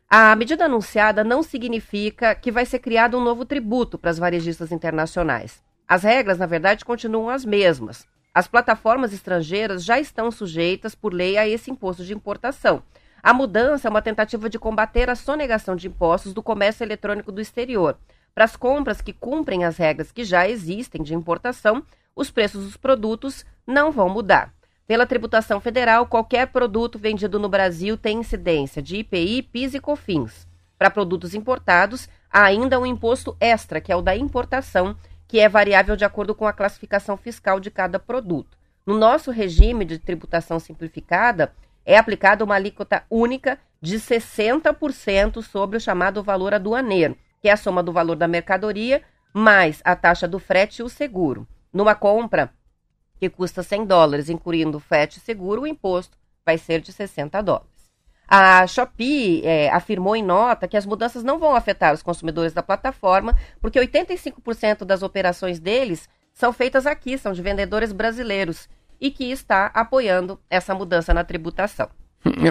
A medida anunciada não significa que vai ser criado um novo tributo para as varejistas internacionais. As regras, na verdade, continuam as mesmas. As plataformas estrangeiras já estão sujeitas, por lei, a esse imposto de importação. A mudança é uma tentativa de combater a sonegação de impostos do comércio eletrônico do exterior. Para as compras que cumprem as regras que já existem de importação, os preços dos produtos não vão mudar. Pela tributação federal, qualquer produto vendido no Brasil tem incidência de IPI, PIS e COFINS. Para produtos importados, há ainda um imposto extra, que é o da importação, que é variável de acordo com a classificação fiscal de cada produto. No nosso regime de tributação simplificada, é aplicada uma alíquota única de 60% sobre o chamado valor aduaneiro, que é a soma do valor da mercadoria mais a taxa do frete e o seguro. Numa compra que custa 100 dólares, incluindo frete e seguro, o imposto vai ser de 60 dólares. A Shopee é, afirmou em nota que as mudanças não vão afetar os consumidores da plataforma, porque 85% das operações deles são feitas aqui, são de vendedores brasileiros, e que está apoiando essa mudança na tributação.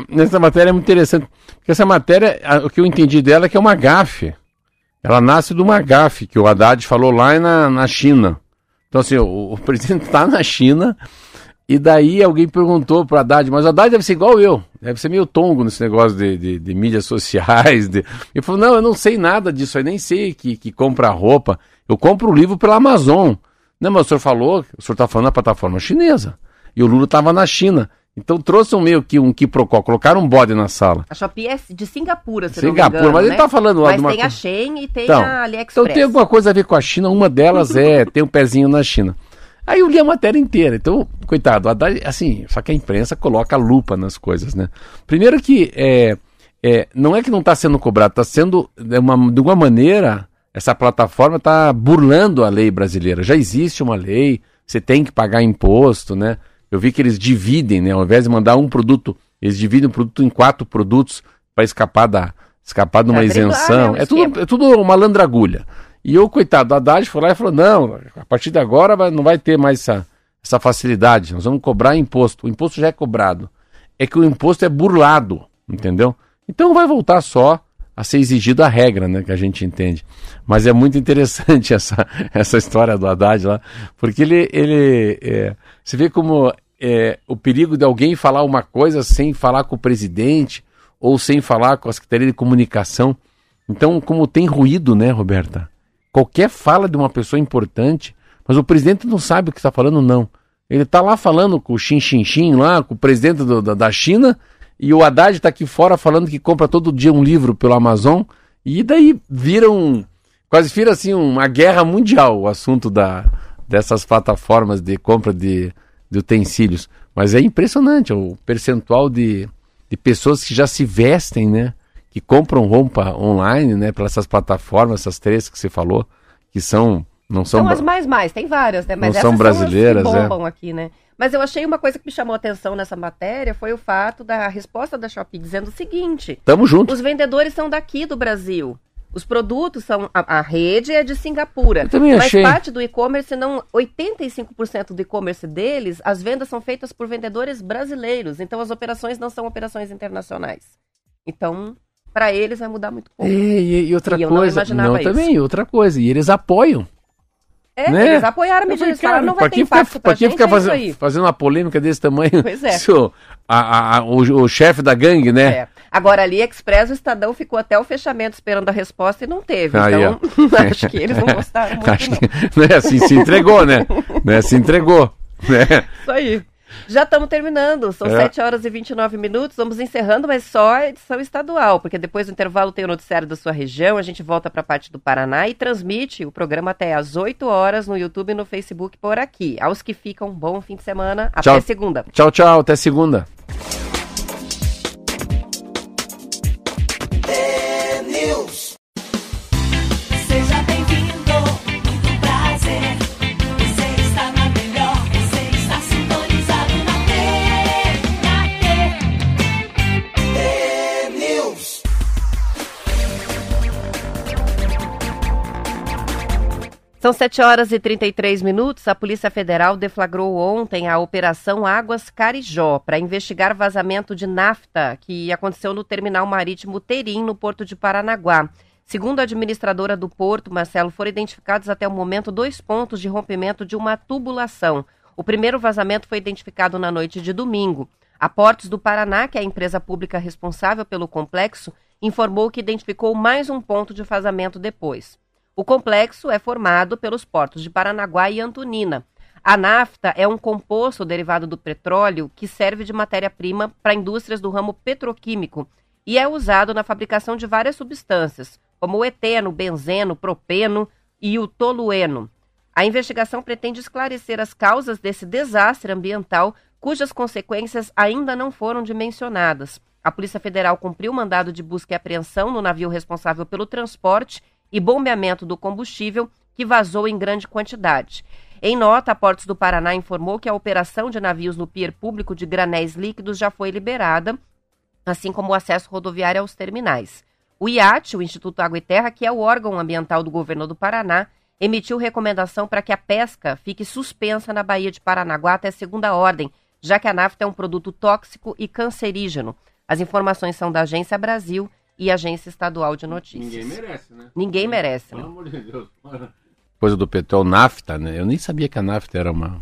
Nessa matéria é muito interessante, porque essa matéria, o que eu entendi dela é que é uma gafe. Ela nasce de uma gafe que o Haddad falou lá na, na China. Então, assim, o, o [laughs] presidente está na China e daí alguém perguntou para Haddad, mas o Haddad deve ser igual eu, deve ser meio tongo nesse negócio de, de, de mídias sociais. De... Ele falou, não, eu não sei nada disso, eu nem sei que, que compra roupa, eu compro o livro pela Amazon. Não, mas o senhor falou, o senhor está falando da plataforma chinesa, e o Lula estava na China. Então trouxe um meio que um quiprocó, colocaram um bode na sala. A Shopee é de Singapura, se Singapura, não me engano, mas né? ele tá falando lá Mas de uma tem a Shein e tem Então, a AliExpress. Então tem alguma coisa a ver com a China, uma delas é [laughs] tem um pezinho na China. Aí eu li a matéria inteira. Então, coitado, Haddad, assim, só que a imprensa coloca lupa nas coisas, né? Primeiro que é, é, não é que não está sendo cobrado, está sendo, de uma, de uma maneira, essa plataforma está burlando a lei brasileira. Já existe uma lei, você tem que pagar imposto, né? Eu vi que eles dividem, né? Ao invés de mandar um produto, eles dividem o produto em quatro produtos para escapar da escapar de uma Pra driblar, isenção. né, o é, tudo, é tudo uma landragulha. E eu, coitado, o Haddad foi lá e falou: não, a partir de agora vai- não vai ter mais essa, essa facilidade, nós vamos cobrar imposto. O imposto já é cobrado. É que o imposto é burlado, entendeu? Então vai voltar só a ser exigida a regra, né, que a gente entende. Mas é muito interessante [laughs] essa, essa história do Haddad lá, porque ele, ele é, você vê como é, o perigo de alguém falar uma coisa sem falar com o presidente ou sem falar com a Secretaria de Comunicação. Então, como tem ruído, né, Roberta? Qualquer fala de uma pessoa importante, mas o presidente não sabe o que está falando, não. Ele está lá falando com o Xin Xin Xin, lá, com o presidente do- da, da China, e o Haddad está aqui fora falando que compra todo dia um livro pelo Amazon, e daí vira um. Quase vira assim uma guerra mundial o assunto da, dessas plataformas de compra de, de utensílios. Mas é impressionante o percentual de, de pessoas que já se vestem, né? Que compram roupa online, né? Para essas plataformas, essas três que você falou, que são. Não são. São as mais mais, tem várias, né? Mas Não são as brasileiras, que é. bombam aqui, né? Mas eu achei uma coisa que me chamou a atenção nessa matéria foi o fato da resposta da Shopee dizendo o seguinte: Tamo junto. os vendedores são daqui do Brasil. Os produtos são. A, a rede é de Singapura. Eu também mas achei. parte do e-commerce, não. 85% do e-commerce deles, as vendas são feitas por vendedores brasileiros. Então as operações não são operações internacionais. Então, para eles vai mudar muito É, pouco. e, e outra E eu não coisa. isso. também, outra coisa. E eles apoiam. É, né? eles apoiaram a medida. falei, cara, não vai ter impacto ficar, pra pra que gente, ficar é isso fazendo, uma polêmica desse tamanho? Pois é. A- a- o, o chefe da gangue, né? É. Agora, ali, Express, o Estadão ficou até o fechamento esperando a resposta e não teve. Aí, então, [laughs] acho que eles não gostaram [laughs] muito, Acho não. que não é assim, se entregou, né? né? Se entregou. Né? Isso aí. Já estamos terminando. São É. 7 horas e 29 minutos. Vamos encerrando, mas só a edição estadual, porque depois do intervalo tem o noticiário da sua região. A gente volta para a parte do Paraná e transmite o programa até às 8 horas no YouTube e no Facebook por aqui. Aos que ficam, bom fim de semana. Até Tchau. segunda. Tchau, tchau. Até segunda. São 7 horas e 33 minutos. A Polícia Federal deflagrou ontem a Operação Águas Carijó para investigar vazamento de nafta que aconteceu no terminal marítimo Terim, no porto de Paranaguá. Segundo a administradora do porto, Marcelo, foram identificados até o momento dois pontos de rompimento de uma tubulação. O primeiro vazamento foi identificado na noite de domingo. A Portos do Paraná, que é a empresa pública responsável pelo complexo, informou que identificou mais um ponto de vazamento depois. O complexo é formado pelos portos de Paranaguá e Antonina. A nafta é um composto derivado do petróleo que serve de matéria-prima para indústrias do ramo petroquímico. e é usado na fabricação de várias substâncias, como o eteno, benzeno, propeno e o tolueno. A investigação pretende esclarecer as causas desse desastre ambiental, cujas consequências ainda não foram dimensionadas. A Polícia Federal cumpriu o mandado de busca e apreensão no navio responsável pelo transporte e bombeamento do combustível, que vazou em grande quantidade. Em nota, a Portos do Paraná informou que a operação de navios no pier público de granéis líquidos já foi liberada, assim como o acesso rodoviário aos terminais. O IAT, o Instituto Água e Terra, que é o órgão ambiental do governo do Paraná, emitiu recomendação para que a pesca fique suspensa na Baía de Paranaguá até segunda ordem, já que a nafta é um produto tóxico e cancerígeno. As informações são da Agência Brasil e Agência Estadual de Notícias. merece, né? Ninguém merece, né? amor de Deus. Coisa do petróleo nafta, né? Eu nem sabia que a nafta era uma. Não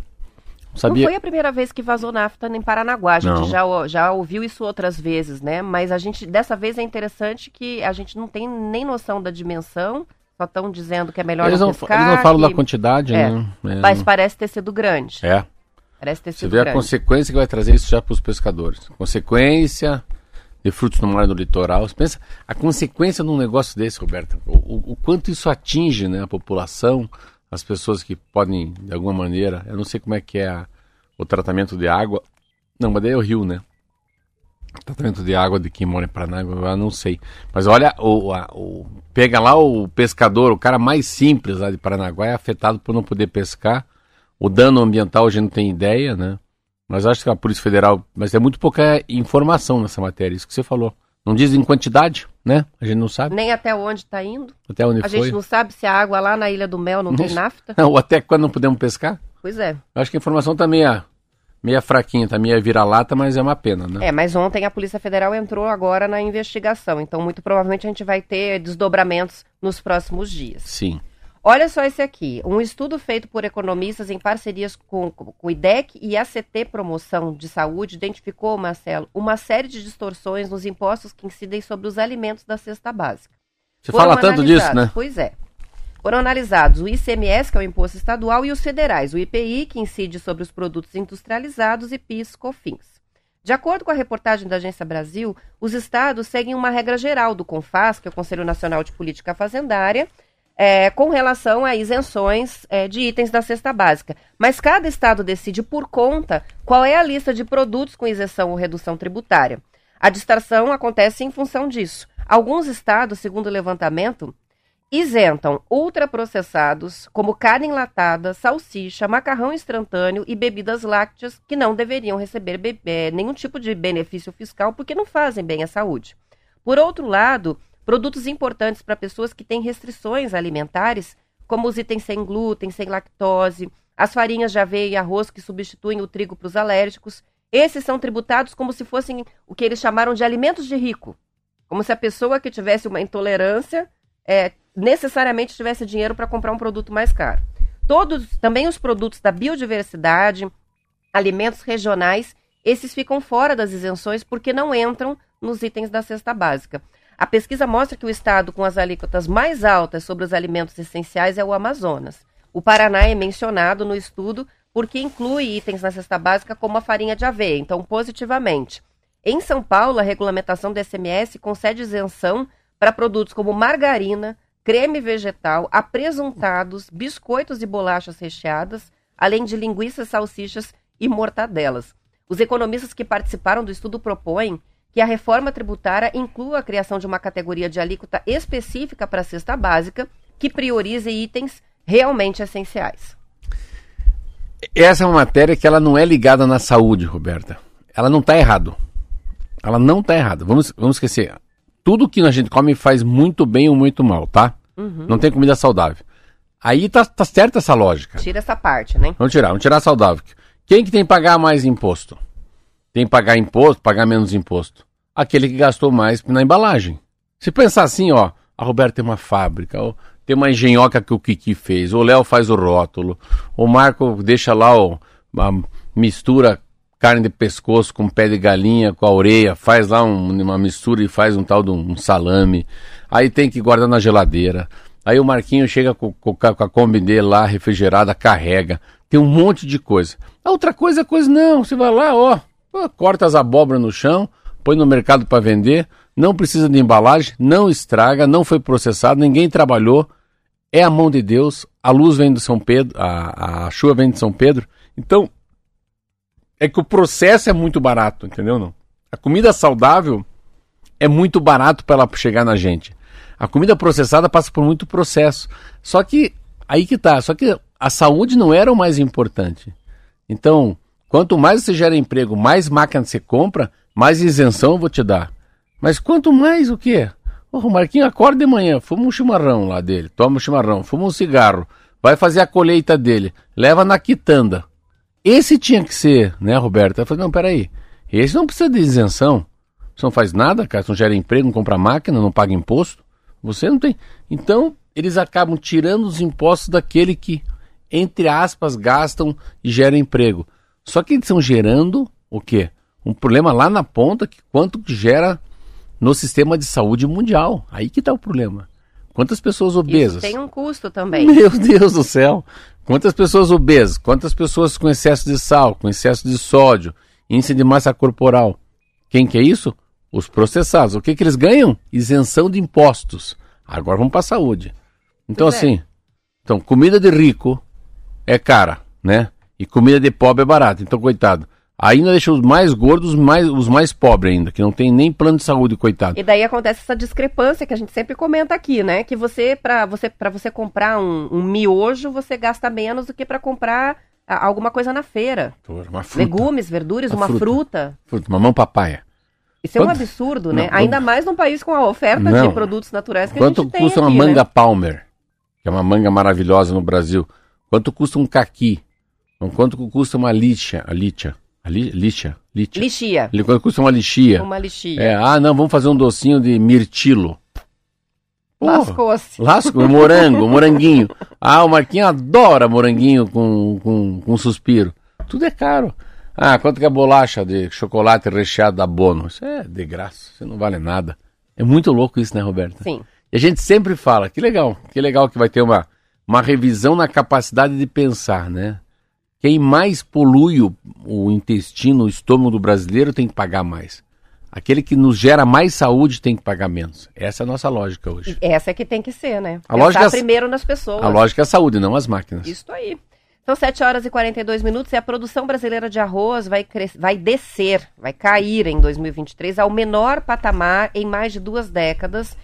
Não sabia. foi a primeira vez que vazou nafta em Paranaguá. A gente Não. já, já ouviu isso outras vezes, né? Mas a gente, dessa vez é interessante que a gente não tem nem noção da dimensão, só estão dizendo que é melhor Eles não não, pescar. eles não falam que- da quantidade, É. né? É, Mas parece ter sido grande. é. Parece ter Você sido vê a grande. consequência que vai trazer isso já para os pescadores. Consequência de frutos no mar no litoral. Você pensa a consequência num negócio desse, Roberto. O, o- o quanto isso atinge né, a população, as pessoas que podem, de alguma maneira, eu não sei como é que é a- o tratamento de água. Não, mas daí é o rio, né? Tratamento de água de quem mora em Paranaguá, eu não sei. Mas olha, o, a- o- pega lá o pescador, o cara mais simples lá de Paranaguá é afetado por não poder pescar. O dano ambiental a gente não tem ideia, né? Mas acho que a Polícia Federal. Mas tem muito pouca informação nessa matéria, isso que você falou. Não diz em quantidade, né? A gente não sabe Nem até onde está indo. até onde A foi. gente não sabe se a água lá na Ilha do Mel não tem Isso. [laughs] nafta. Ou até quando não podemos pescar. Pois é. Eu acho que a informação tá meia, meia fraquinha, tá meia vira-lata, mas é uma pena, né? É, mas ontem a Polícia Federal entrou agora na investigação. Então, muito provavelmente a gente vai ter desdobramentos nos próximos dias. Sim. Olha só esse aqui. Um estudo feito por economistas em parcerias com, com o IDEC e a ACT Promoção de Saúde identificou, Marcelo, uma série de distorções nos impostos que incidem sobre os alimentos da cesta básica. Você Foram fala tanto disso, né? Pois é. Foram analisados o ICMS, que é o imposto estadual, e os federais, o IPI, que incide sobre os produtos industrializados, e PIS, COFINS. De acordo com a reportagem da Agência Brasil, os estados seguem uma regra geral do CONFAS, que é o Conselho Nacional de Política Fazendária, é, com relação a isenções é, de itens da cesta básica. Mas cada estado decide por conta qual é a lista de produtos com isenção ou redução tributária. A distorção acontece em função disso. Alguns estados, segundo o levantamento, isentam ultraprocessados, como carne enlatada, salsicha, macarrão instantâneo e bebidas lácteas, que não deveriam receber be- eh, nenhum tipo de benefício fiscal porque não fazem bem à saúde. Por outro lado, produtos importantes para pessoas que têm restrições alimentares, como os itens sem glúten, sem lactose, as farinhas de aveia e arroz que substituem o trigo para os alérgicos, esses são tributados como se fossem o que eles chamaram de alimentos de rico. Como se a pessoa que tivesse uma intolerância é, necessariamente tivesse dinheiro para comprar um produto mais caro. Todos, também os produtos da biodiversidade, alimentos regionais, esses ficam fora das isenções porque não entram nos itens da cesta básica. A pesquisa mostra que o estado com as alíquotas mais altas sobre os alimentos essenciais é o Amazonas. O Paraná é mencionado no estudo porque inclui itens na cesta básica como a farinha de aveia, então positivamente. Em São Paulo, a regulamentação do SMS concede isenção para produtos como margarina, creme vegetal, apresuntados, biscoitos e bolachas recheadas, além de linguiças, salsichas e mortadelas. Os economistas que participaram do estudo propõem que a reforma tributária inclua a criação de uma categoria de alíquota específica para a cesta básica que priorize itens realmente essenciais. Essa é uma matéria que ela não é ligada na saúde, Roberta. Ela não está errado. Ela não está errada. Vamos, vamos esquecer. Tudo que a gente come faz muito bem ou muito mal, tá? Não tem comida saudável. Aí tá, tá certa essa lógica. Tira essa parte, né? Vamos tirar, vamos tirar saudável. Quem que tem que pagar mais imposto? Tem que pagar imposto, pagar menos imposto? Aquele que gastou mais na embalagem. Se pensar assim, ó, a Roberta tem uma fábrica, ó, tem uma engenhoca que o Kiki fez, o Léo faz o rótulo, o Marco deixa lá ó, mistura carne de pescoço com pé de galinha, com a orelha, faz lá um- uma mistura e faz um tal de um salame. Aí tem que guardar na geladeira. Aí o Marquinho chega com, com, com a Kombi dele lá, refrigerada, carrega. Tem um monte de coisa. A outra coisa é coisa, não. Você vai lá, ó, corta as abóboras no chão, põe no mercado para vender, não precisa de embalagem, não estraga, não foi processado, ninguém trabalhou, é a mão de Deus, a luz vem do São Pedro, a, a chuva vem de São Pedro. Então, é que o processo é muito barato, entendeu? Não? A comida saudável é muito barato para ela chegar na gente. A comida processada passa por muito processo. Só que aí que tá, só que a saúde não era o mais importante. Então, quanto mais você gera emprego, mais máquina você compra, mais isenção eu vou te dar. Mas quanto mais o quê? o Marquinho acorda de manhã, fuma um chimarrão lá dele, toma um chimarrão, fuma um cigarro, vai fazer a colheita dele, leva na quitanda. Esse tinha que ser, né, Roberto? Eu falei, não, peraí, esse não precisa de isenção. Você não faz nada, cara, você não gera emprego, não compra máquina, não paga imposto. Você não tem. Então, eles acabam tirando os impostos daquele que, entre aspas, gastam e geram emprego. Só que eles estão gerando o quê? Um problema lá na ponta que quanto gera no sistema de saúde mundial. Aí que está o problema. Quantas pessoas obesas? Isso tem um custo também. Meu [laughs] Deus do céu! Quantas pessoas obesas? Quantas pessoas com excesso de sal, com excesso de sódio, índice de massa corporal? Quem que é isso? Os processados. O que, que eles ganham? Isenção de impostos. Agora vamos para a saúde. Então, é. assim, então, comida de rico é cara, né? E comida de pobre é barata. Então, coitado. Ainda deixa os mais gordos mais, os mais pobres ainda, que não tem nem plano de saúde, coitado. E daí acontece essa discrepância que a gente sempre comenta aqui, né? Que você, para você, pra você comprar um, um miojo, você gasta menos do que para comprar alguma coisa na feira. Uma fruta. Legumes, verduras, Uma uma fruta. fruta. fruta mamão papaya. Isso é um Quanto- absurdo, né? Não, Ainda mais num país com a oferta Não. de produtos naturais que a Quanto gente tem custa uma aqui, manga né? Palmer? Que é uma manga maravilhosa no Brasil. Quanto custa um caqui? Então, Quanto custa uma lixa? A lixa? A li, lixa? Lixa? Lixia. Li- Quanto custa uma lixia? Uma lixia. É, ah, não, vamos fazer um docinho de mirtilo. Lascou-se. Lasco, morango, moranguinho. Ah, o Marquinho adora moranguinho com, com, com suspiro. Tudo é caro. Ah, quanto que é a bolacha de chocolate recheado da Bono? Isso é de graça, isso não vale nada. É muito louco isso, né, Roberta? Sim. E a gente sempre fala, que legal, que legal que vai ter uma, uma revisão na capacidade de pensar, né? Quem mais polui o, o intestino, o estômago do brasileiro tem que pagar mais. Aquele que nos gera mais saúde tem que pagar menos. Essa é a nossa lógica hoje. Essa é que tem que ser, né? A lógica Pensar é- primeiro nas pessoas. A lógica é a saúde, não as máquinas. Isso aí. São 7 horas e 42 minutos e a produção brasileira de arroz vai, cres- vai descer, vai cair em 2023 ao menor patamar em mais de duas décadas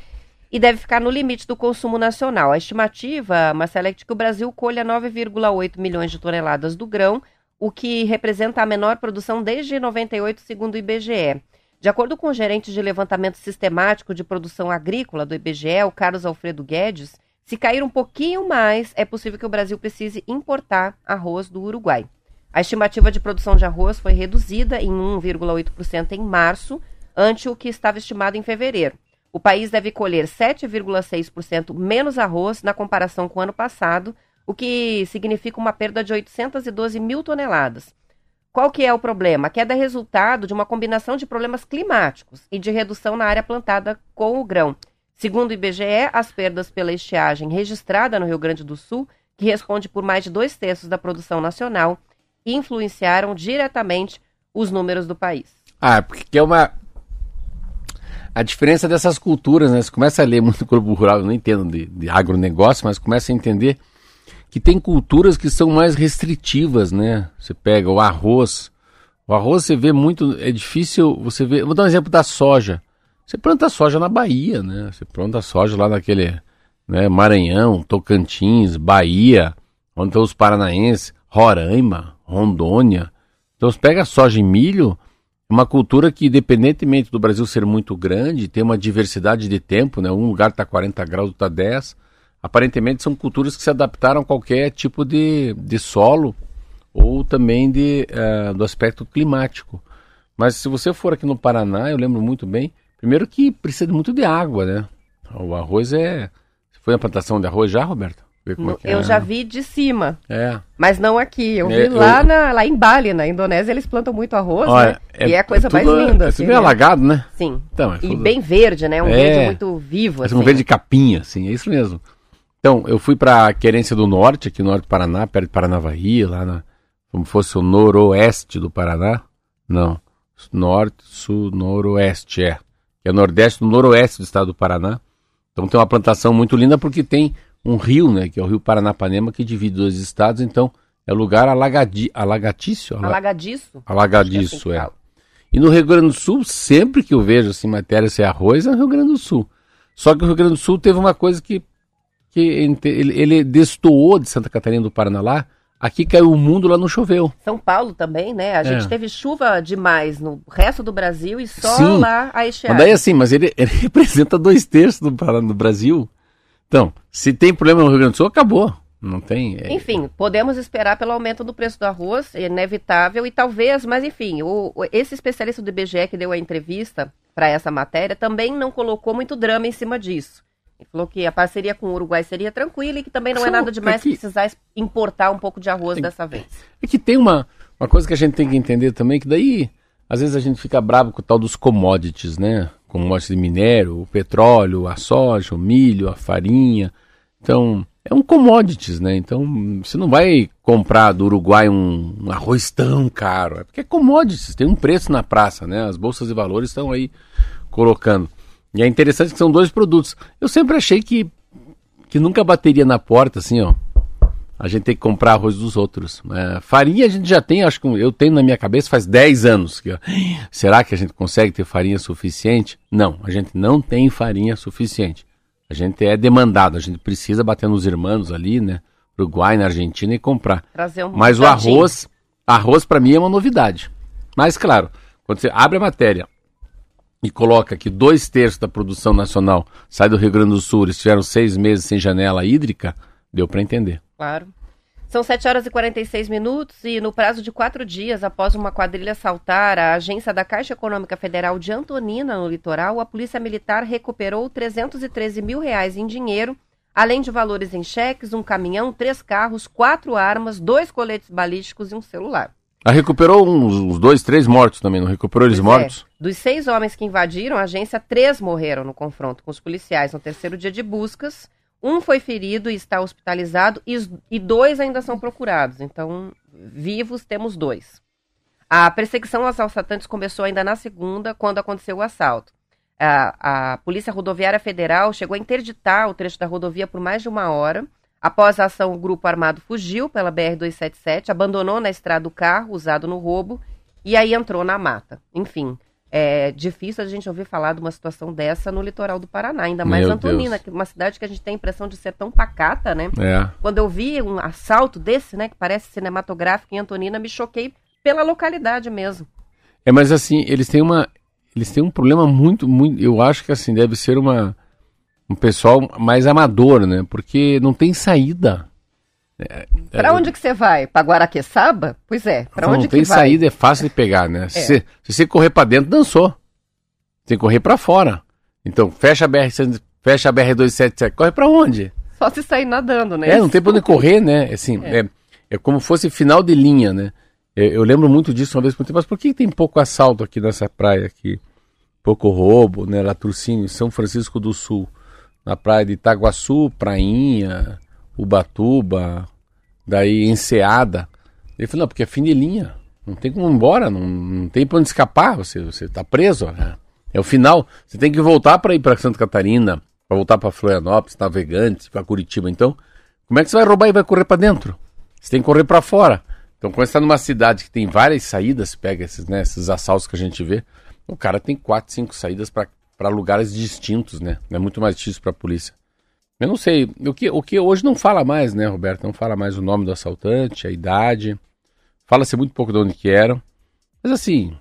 e deve ficar no limite do consumo nacional. A estimativa, Marcela, é que o Brasil colha 9,8 milhões de toneladas do grão, o que representa a menor produção desde 98, segundo o IBGE. De acordo com o gerente de levantamento sistemático de produção agrícola do IBGE, o Carlos Alfredo Guedes, se cair um pouquinho mais, é possível que o Brasil precise importar arroz do Uruguai. A estimativa de produção de arroz foi reduzida em 1,8% em março, ante o que estava estimado em fevereiro. O país deve colher 7,6% menos arroz na comparação com o ano passado, o que significa uma perda de 812 mil toneladas. Qual que é o problema? A queda é resultado de uma combinação de problemas climáticos e de redução na área plantada com o grão. Segundo o IBGE, as perdas pela estiagem registrada no Rio Grande do Sul, que responde por mais de dois terços da produção nacional, influenciaram diretamente os números do país. Ah, porque é uma. A diferença dessas culturas, né? Você começa a ler muito Globo Rural, eu não entendo de, de agronegócio, mas começa a entender que tem culturas que são mais restritivas, né? Você pega o arroz. O arroz você vê muito. É difícil você ver. Vou dar um exemplo da soja. Você planta soja na Bahia, né? Você planta soja lá naquele. Né, Maranhão, Tocantins, Bahia, onde estão os paranaenses, Roraima, Rondônia. Então você pega soja e milho, uma cultura que, independentemente do Brasil ser muito grande, tem uma diversidade de tempo, né? Um lugar está 40 graus, outro está 10. Aparentemente são culturas que se adaptaram a qualquer tipo de, de solo ou também de, eh, do aspecto climático. Mas se você for aqui no Paraná, eu lembro muito bem, primeiro que precisa muito de água, né? O arroz é... Você foi na plantação de arroz já, Roberto? Ver como é que Eu é. já vi de cima, É. mas não aqui. Eu É, vi lá, eu- na- lá em Bali, na Indonésia, eles plantam muito arroz, Olha, né? e é a coisa mais tudo- linda. É assim, tudo meio né? alagado, né? Sim. Então, é E tudo- bem verde, né? Um É. verde muito vivo, assim. um verde capinha, assim, é isso mesmo. Então, eu fui para Querência do Norte, aqui no norte do Paraná, perto de Paranavaí, lá na, como fosse o noroeste do Paraná. Não, norte, sul, noroeste, é. que é nordeste, no noroeste do estado do Paraná. Então tem uma plantação muito linda porque tem um rio, né, que é o rio Paranapanema, que divide dois estados, então é lugar alagadi, alagatício, ala- Alagadiço? alagadiço, é assim é. E no Rio Grande do Sul, sempre que eu vejo assim matéria se é arroz, é no Rio Grande do Sul. Só que o Rio Grande do Sul teve uma coisa que, que ele, ele destoou de Santa Catarina do Paraná lá. Aqui caiu o mundo, lá não choveu. São Paulo também, né? A gente É. teve chuva demais no resto do Brasil e só Sim. lá a Mas estiagem. daí assim, mas ele, ele [laughs] representa dois terços do, do Brasil. Então, se tem problema no Rio Grande do Sul, acabou. Não tem. é- Enfim, podemos esperar pelo aumento do preço do arroz, é inevitável, e talvez, mas enfim, o, esse especialista do IBGE que deu a entrevista para essa matéria também não colocou muito drama em cima disso. Ele falou que a parceria com o Uruguai seria tranquila e que também não é nada demais aqui- precisar es- importar um pouco de arroz dessa vez. É que tem uma, uma coisa que a gente tem que entender também, que daí, às vezes a gente fica bravo com o tal dos commodities, né? Commodities de minério, o petróleo, a soja, o milho, a farinha. Então, é um commodities, né? Então, você não vai comprar do Uruguai um, um arroz tão caro. É porque é commodities, tem um preço na praça, né? As bolsas de valores estão aí colocando. E é interessante que são dois produtos. Eu sempre achei que, que nunca bateria na porta, assim, ó. A gente tem que comprar arroz dos outros. É, farinha a gente já tem, acho que eu tenho na minha cabeça faz 10 anos. Que, será que a gente consegue ter farinha suficiente? Não, a gente não tem farinha suficiente. A gente é demandado, a gente precisa bater nos irmãos ali, né? Uruguai, na Argentina e comprar. Um Mas o arroz, arroz para mim é uma novidade. Mas claro, quando você abre a matéria e coloca que dois terços da produção nacional sai do Rio Grande do Sul, eles tiveram seis meses sem janela hídrica, deu para entender. Claro. São 7 horas e 46 minutos e no prazo de quatro dias após uma quadrilha assaltar a agência da Caixa Econômica Federal de Antonina, no litoral, a Polícia Militar recuperou 313 mil reais em dinheiro, além de valores em cheques, um caminhão, três carros, quatro armas, dois coletes balísticos e um celular. Ah, recuperou uns, uns dois, três mortos também, não recuperou eles Pois mortos? é. Dos seis homens que invadiram a agência, três morreram no confronto com os policiais no terceiro dia de buscas. Um foi ferido e está hospitalizado e, e dois ainda são procurados. Então, vivos temos dois. A perseguição aos assaltantes começou ainda na segunda, quando aconteceu o assalto. A, a Polícia Rodoviária Federal chegou a interditar o trecho da rodovia por mais de uma hora. Após a ação, o grupo armado fugiu pela BR-277, abandonou na estrada o carro usado no roubo e aí entrou na mata. Enfim, é difícil a gente ouvir falar de uma situação dessa no litoral do Paraná, ainda mais Meu Antonina, Deus. uma cidade que a gente tem a impressão de ser tão pacata, né? É. Quando eu vi um assalto desse, né, que parece cinematográfico em Antonina, me choquei pela localidade mesmo. É, mas assim, eles têm uma. Eles têm um problema muito, muito. Eu acho que assim, deve ser uma. Um pessoal mais amador, né? Porque não tem saída. Pra onde que você vai? Pra Guaraqueçaba? Pois é, pra não onde tem que vai? saída, é fácil de pegar, né? Se, você- se você correr pra dentro, dançou. Tem que correr pra fora. Então, fecha a BR, fecha a BR 277, corre pra onde? Só se sair nadando, né? É, não tem pra onde correr, né? Assim, é. É, como fosse final de linha, né? Eu, eu lembro muito disso uma vez mas por que tem pouco assalto aqui nessa praia aqui? Pouco roubo, né? Latrocínio, São Francisco do Sul, na praia de Itaguaçu, Prainha, Ubatuba, daí Enseada. Ele falou, não, porque é fim de linha. Não tem como ir embora, não, não tem pra onde escapar, você, você tá preso. né? É o final. Você tem que voltar para ir para Santa Catarina, para voltar para Florianópolis, Navegantes, para Curitiba. Então, como é que você vai roubar e vai correr para dentro? Você tem que correr para fora. Então, quando você está numa cidade que tem várias saídas, pega esses, né, esses assaltos que a gente vê, o cara tem quatro, cinco saídas para lugares distintos, né? É muito mais difícil para a polícia. Eu não sei, o que, o que hoje não fala mais, né, Roberto? Não fala mais o nome do assaltante, a idade. Fala-se muito pouco de onde que eram. Mas assim,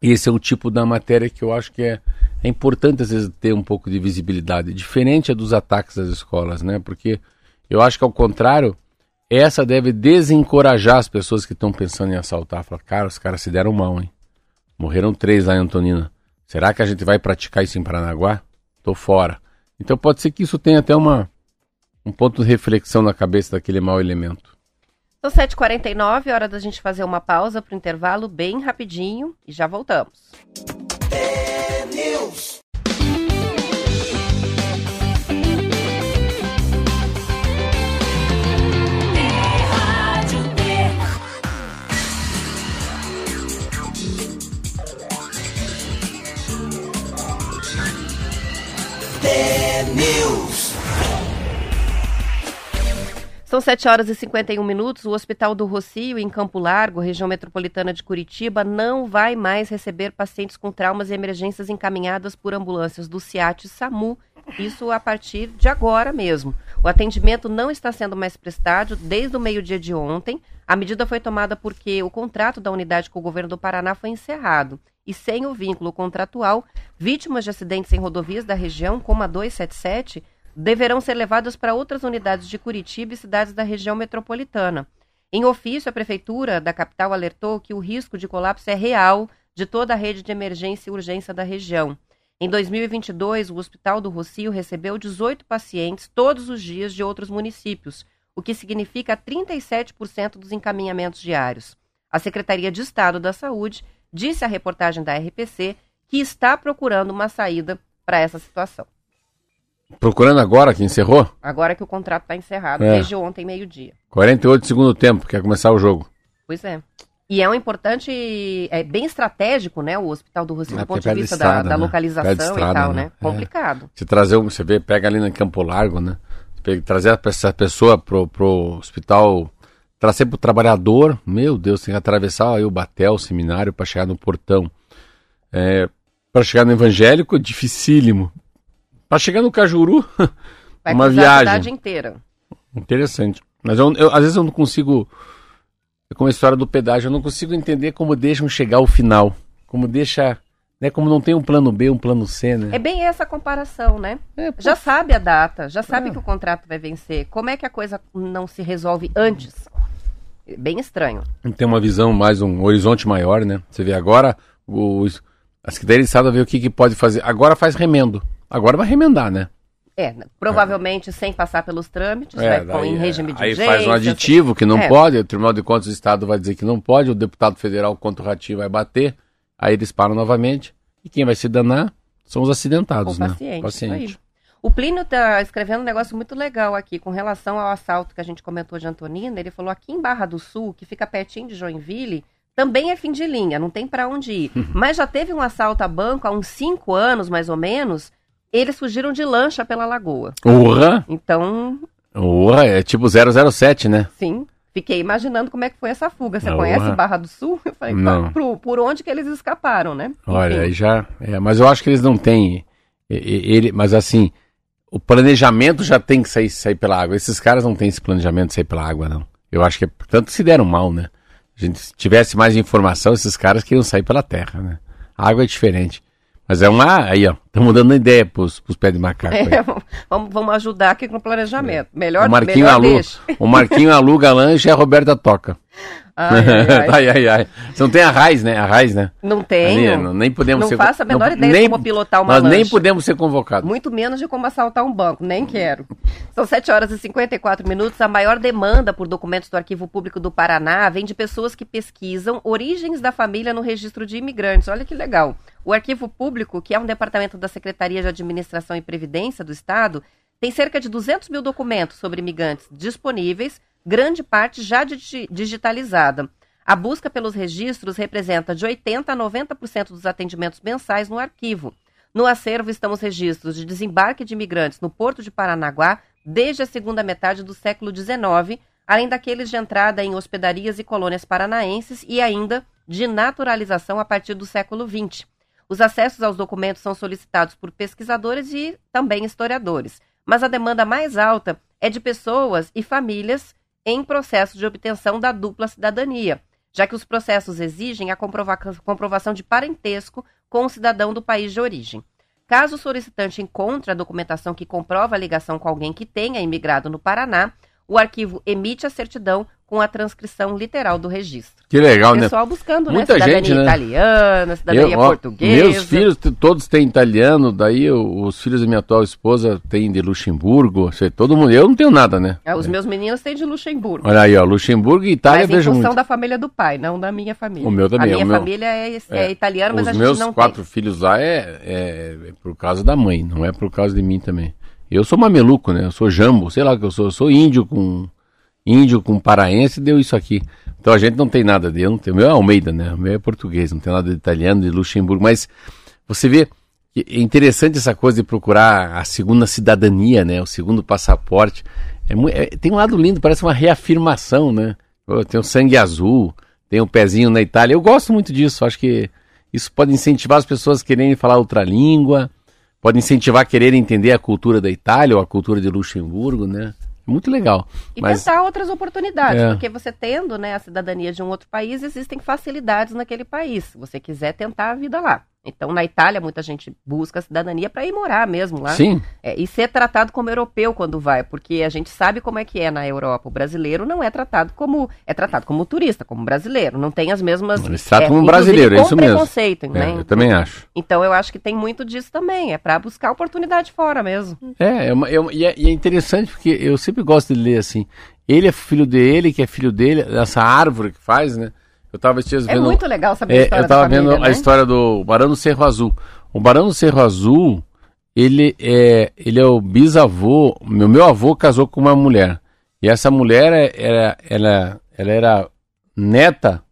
esse é o tipo da matéria que eu acho que é, é importante às vezes ter um pouco de visibilidade. Diferente é dos ataques às escolas, né? Porque eu acho que ao contrário, essa deve desencorajar as pessoas que estão pensando em assaltar. Falar, cara, os caras se deram mal, hein? Morreram três lá em Antonina. Será que a gente vai praticar isso em Paranaguá? Tô fora. Então pode ser que isso tenha até uma, um ponto de reflexão na cabeça daquele mau elemento. São 7h49, hora da gente fazer uma pausa pro intervalo bem rapidinho e já voltamos. News. News. São 7 horas e 51 minutos. O Hospital do Rocio, em Campo Largo, região metropolitana de Curitiba, não vai mais receber pacientes com traumas e emergências encaminhadas por ambulâncias do CIAT e SAMU. Isso a partir de agora mesmo. O atendimento não está sendo mais prestado desde o meio-dia de ontem. A medida foi tomada porque o contrato da unidade com o governo do Paraná foi encerrado. E sem o vínculo contratual, vítimas de acidentes em rodovias da região, como a 277, deverão ser levadas para outras unidades de Curitiba e cidades da região metropolitana. Em ofício, a Prefeitura da capital alertou que o risco de colapso é real de toda a rede de emergência e urgência da região. Em 2022, o Hospital do Rocio recebeu 18 pacientes todos os dias de outros municípios, o que significa 37% dos encaminhamentos diários. A Secretaria de Estado da Saúde disse à reportagem da RPC que está procurando uma saída para essa situação. Procurando agora que encerrou? Agora que o contrato está encerrado, É. desde ontem, meio-dia. 48 de segundo tempo, quer começar o jogo. Pois é. E é um importante, é bem estratégico, né, o Hospital do Rocio, É, do ponto porque de vista estrada, da, da né? localização estrada, e tal, né? né? É. Complicado. Você trazer um, você vê, pega ali no Campo Largo, né? Trazer essa pessoa pro, pro hospital, trazer pro trabalhador, meu Deus, tem que atravessar aí o Batel, o seminário, para chegar no portão. É, para chegar no evangélico, dificílimo. Para chegar no Cajuru, [laughs] Vai uma cruzar a viagem. cidade inteira. Interessante. Mas eu, eu- às vezes eu não consigo. Como a história do pedágio, eu não consigo entender como deixam chegar ao final. Como deixa. Né, como não tem um plano B, um plano C, né? É bem essa comparação, né? É, Já sabe a data, já sabe É. que o contrato vai vencer. Como é que a coisa não se resolve antes? Bem estranho. tem uma visão mais, um horizonte maior, né? Você vê agora, os, a Secretaria de Estado vê o que, que pode fazer. Agora faz remendo. Agora vai remendar, né? É, provavelmente sem passar pelos trâmites, É, vai com, em daí, regime de aí urgência. faz um aditivo que não É. pode, o Tribunal de Contas do Estado vai dizer que não pode, o deputado federal contra o Ratinho vai bater, aí eles param novamente, e quem vai se danar são os acidentados, O né? paciente, Paciente. O Plínio está escrevendo um negócio muito legal aqui com relação ao assalto que a gente comentou de Antonina. Ele falou aqui em Barra do Sul, que fica pertinho de Joinville, também é fim de linha, não tem para onde ir. Mas já teve um assalto a banco há uns cinco anos, mais ou menos. Eles fugiram de lancha pela lagoa. Urra! Então, Urra, é tipo 007, né? sim, fiquei imaginando como é que foi essa fuga. Você conhece. Barra do Sul? Eu falei, Não. por, por onde que eles escaparam, né? Olha, Enfim. aí já. é, mas eu acho que eles não têm. Ele, mas assim, o planejamento já tem que sair, sair pela água. Esses caras não têm esse planejamento de sair pela água, não. Eu acho que é. Tanto se deram mal, né? A gente se tivesse mais informação, esses caras queriam sair pela terra, né? A água é diferente. Mas é uma. Aí, ó. Estamos dando ideia pros, pros pés de macaco. [laughs] É, vamos, vamos ajudar aqui no planejamento. Melhor, o Marquinho melhor deixa. O Marquinho aluga lanche e a Roberta toca. [laughs] Ai, [laughs] ai, ai. ai, ai. Você não tem a raiz, né? A raiz, né? Não tenho. Ali, não- nem podemos Não ser. faço a menor não- ideia de nem- como pilotar uma Nós nem lancha. podemos ser convocados. Muito menos de como assaltar um banco, nem quero. São 7 horas e 54 minutos. A maior demanda por documentos do Arquivo Público do Paraná vem de pessoas que pesquisam origens da família no registro de imigrantes. Olha que legal. O Arquivo Público, que é um departamento da Secretaria de Administração e Previdência do Estado, tem cerca de 200 mil documentos sobre imigrantes disponíveis, grande parte já digi- digitalizada. A busca pelos registros representa de 80% a 90% dos atendimentos mensais no arquivo. No acervo estão os registros de desembarque de imigrantes no Porto de Paranaguá desde a segunda metade do século XIX, além daqueles de entrada em hospedarias e colônias paranaenses e ainda de naturalização a partir do século XX. Os acessos aos documentos são solicitados por pesquisadores e também historiadores, mas a demanda mais alta é de pessoas e famílias em processo de obtenção da dupla cidadania, já que os processos exigem a comprova- comprovação de parentesco com o cidadão do país de origem. Caso o solicitante encontre a documentação que comprova a ligação com alguém que tenha imigrado no Paraná, o arquivo emite a certidão com a transcrição literal do registro. Que legal, né? Pessoal buscando, Muita né? Cidadania gente, né? italiana, cidadania Eu, ó, portuguesa. Meus filhos todos têm italiano, daí o- os filhos da minha atual esposa têm de Luxemburgo, sei, todo mundo. Eu não tenho nada, né? É, os meus meninos têm de Luxemburgo. Olha aí, ó, Luxemburgo e Itália mas em vejo função muito. da família do pai, não da minha família. O meu também, A minha o meu- família é, é italiana, mas Os a gente meus não quatro filhos lá é, é- é por causa da mãe, não é por causa de mim também. Eu sou mameluco, né? Eu sou jambo, sei lá o que eu sou. Eu sou índio com índio com paraense, deu isso aqui. Então a gente não tem nada de, eu não tenho, meu é Almeida, né? O meu é português, não tem nada de italiano, de Luxemburgo, mas você vê É interessante essa coisa de procurar a segunda cidadania, né? O segundo passaporte. É, é- tem um lado lindo, parece uma reafirmação, né? Pô, Tem o sangue azul, tem o pezinho na Itália. Eu gosto muito disso. Acho que isso pode incentivar as pessoas quererem falar outra língua, pode incentivar a querer entender a cultura da Itália ou a cultura de Luxemburgo, né? É muito legal. E Mas tentar outras oportunidades, É. porque você tendo né, a cidadania de um outro país, existem facilidades naquele país, se você quiser tentar a vida lá. Então, na Itália, muita gente busca a cidadania para ir morar mesmo lá. sim, É, e ser tratado como europeu quando vai, porque a gente sabe como é que é na Europa. O brasileiro não é tratado como é tratado como turista, como brasileiro. Não tem as mesmas. Eles tratam é, como brasileiro, é isso mesmo. preconceito, é, né? eu também acho. Então eu acho que tem muito disso também. É para buscar oportunidade fora mesmo. É, é uma- é uma- e, é, e é interessante porque eu sempre gosto de ler assim. Ele é filho dele, que é filho dele, essa árvore que faz, né? Eu tava esses dias É vendo. muito legal saber a É, história eu tava família, vendo né? a história do Barão do Cerro Azul. O Barão do Cerro Azul, ele é, ele é o bisavô. Meu, meu avô casou com uma mulher. E essa mulher é- era, ela, ela era neta,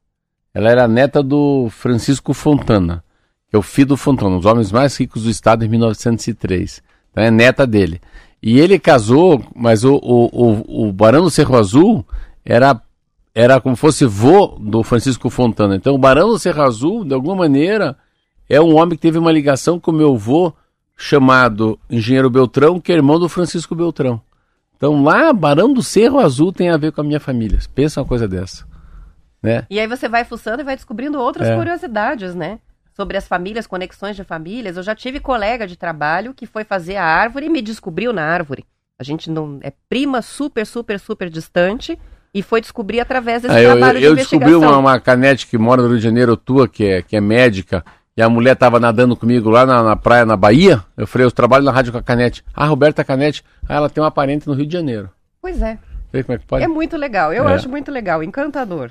ela era neta do Francisco Fontana, que é o filho do Fontana, um dos homens mais ricos do estado em 1903. Então é neta dele. E ele casou, mas o, o, o, o Barão do Cerro Azul era era como fosse vô do Francisco Fontana. Então, o Barão do Cerro Azul, de alguma maneira, é um homem que teve uma ligação com o meu vô, chamado Engenheiro Beltrão, que é irmão do Francisco Beltrão. Então, lá, Barão do Cerro Azul tem a ver com a minha família. Pensa uma coisa dessa. Né? E aí você vai fuçando e vai descobrindo outras É. curiosidades, né? Sobre as famílias, conexões de famílias. Eu já tive colega de trabalho que foi fazer a árvore e me descobriu na árvore. A gente não é prima super, super, super distante e foi descobrir através desse Ah, eu trabalho eu, de eu descobri uma, uma canete que mora no Rio de Janeiro, tua, que é, que é médica, e a mulher estava nadando comigo lá na, na praia, na Bahia. Eu falei, eu trabalho na rádio com a canete. Ah, Roberta Canete. Ah, ela tem uma parente no Rio de Janeiro. Pois é. Vê como é que pode? É muito legal, eu É. acho muito legal, encantador.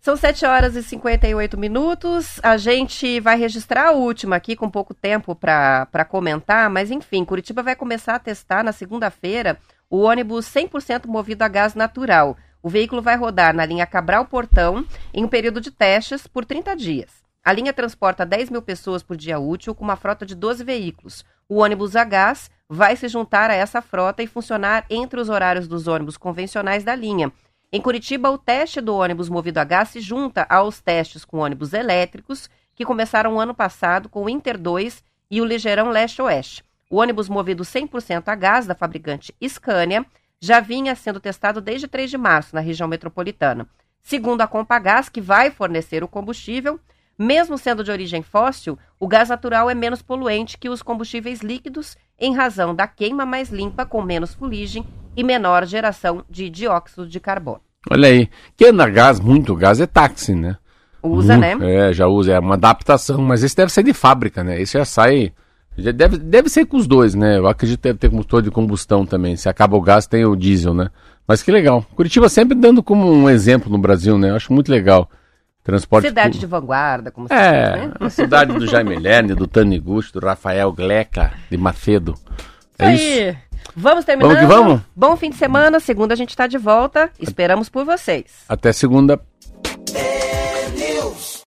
São 7 horas e 58 minutos. A gente vai registrar a última aqui com pouco tempo para comentar, mas enfim, Curitiba vai começar a testar na segunda-feira o ônibus 100% movido a gás natural. O veículo vai rodar na linha Cabral Portão em um período de testes por 30 dias. A linha transporta 10 mil pessoas por dia útil com uma frota de 12 veículos. O ônibus a gás vai se juntar a essa frota e funcionar entre os horários dos ônibus convencionais da linha. Em Curitiba, o teste do ônibus movido a gás se junta aos testes com ônibus elétricos, que começaram ano passado com o Inter 2 e o Ligeirão Leste-Oeste. O ônibus movido 100% a gás da fabricante Scania já vinha sendo testado desde 3 de março na região metropolitana. Segundo a Compagás, que vai fornecer o combustível, mesmo sendo de origem fóssil, o gás natural é menos poluente que os combustíveis líquidos em razão da queima mais limpa com menos fuligem e menor geração de dióxido de carbono. Olha aí. Quem anda gás, muito gás, é táxi, né? Usa, né? É, já usa. É uma adaptação. Mas esse deve sair de fábrica, né? Esse já sai. Deve, deve ser com os dois, né? Eu acredito que deve ter motor de combustão também. Se acaba o gás, tem o diesel, né? Mas que legal. Curitiba sempre dando como um exemplo no Brasil, né? Eu acho muito legal. Transporte Cidade de vanguarda, como se É, diz, né? a cidade do Jaime Lerner, do Taniguchi, do Rafael Gleca, de Macedo. Isso aí. Vamos terminando? Vamos que vamos? Bom fim de semana. Segunda a gente está de volta. Esperamos por vocês. Até segunda.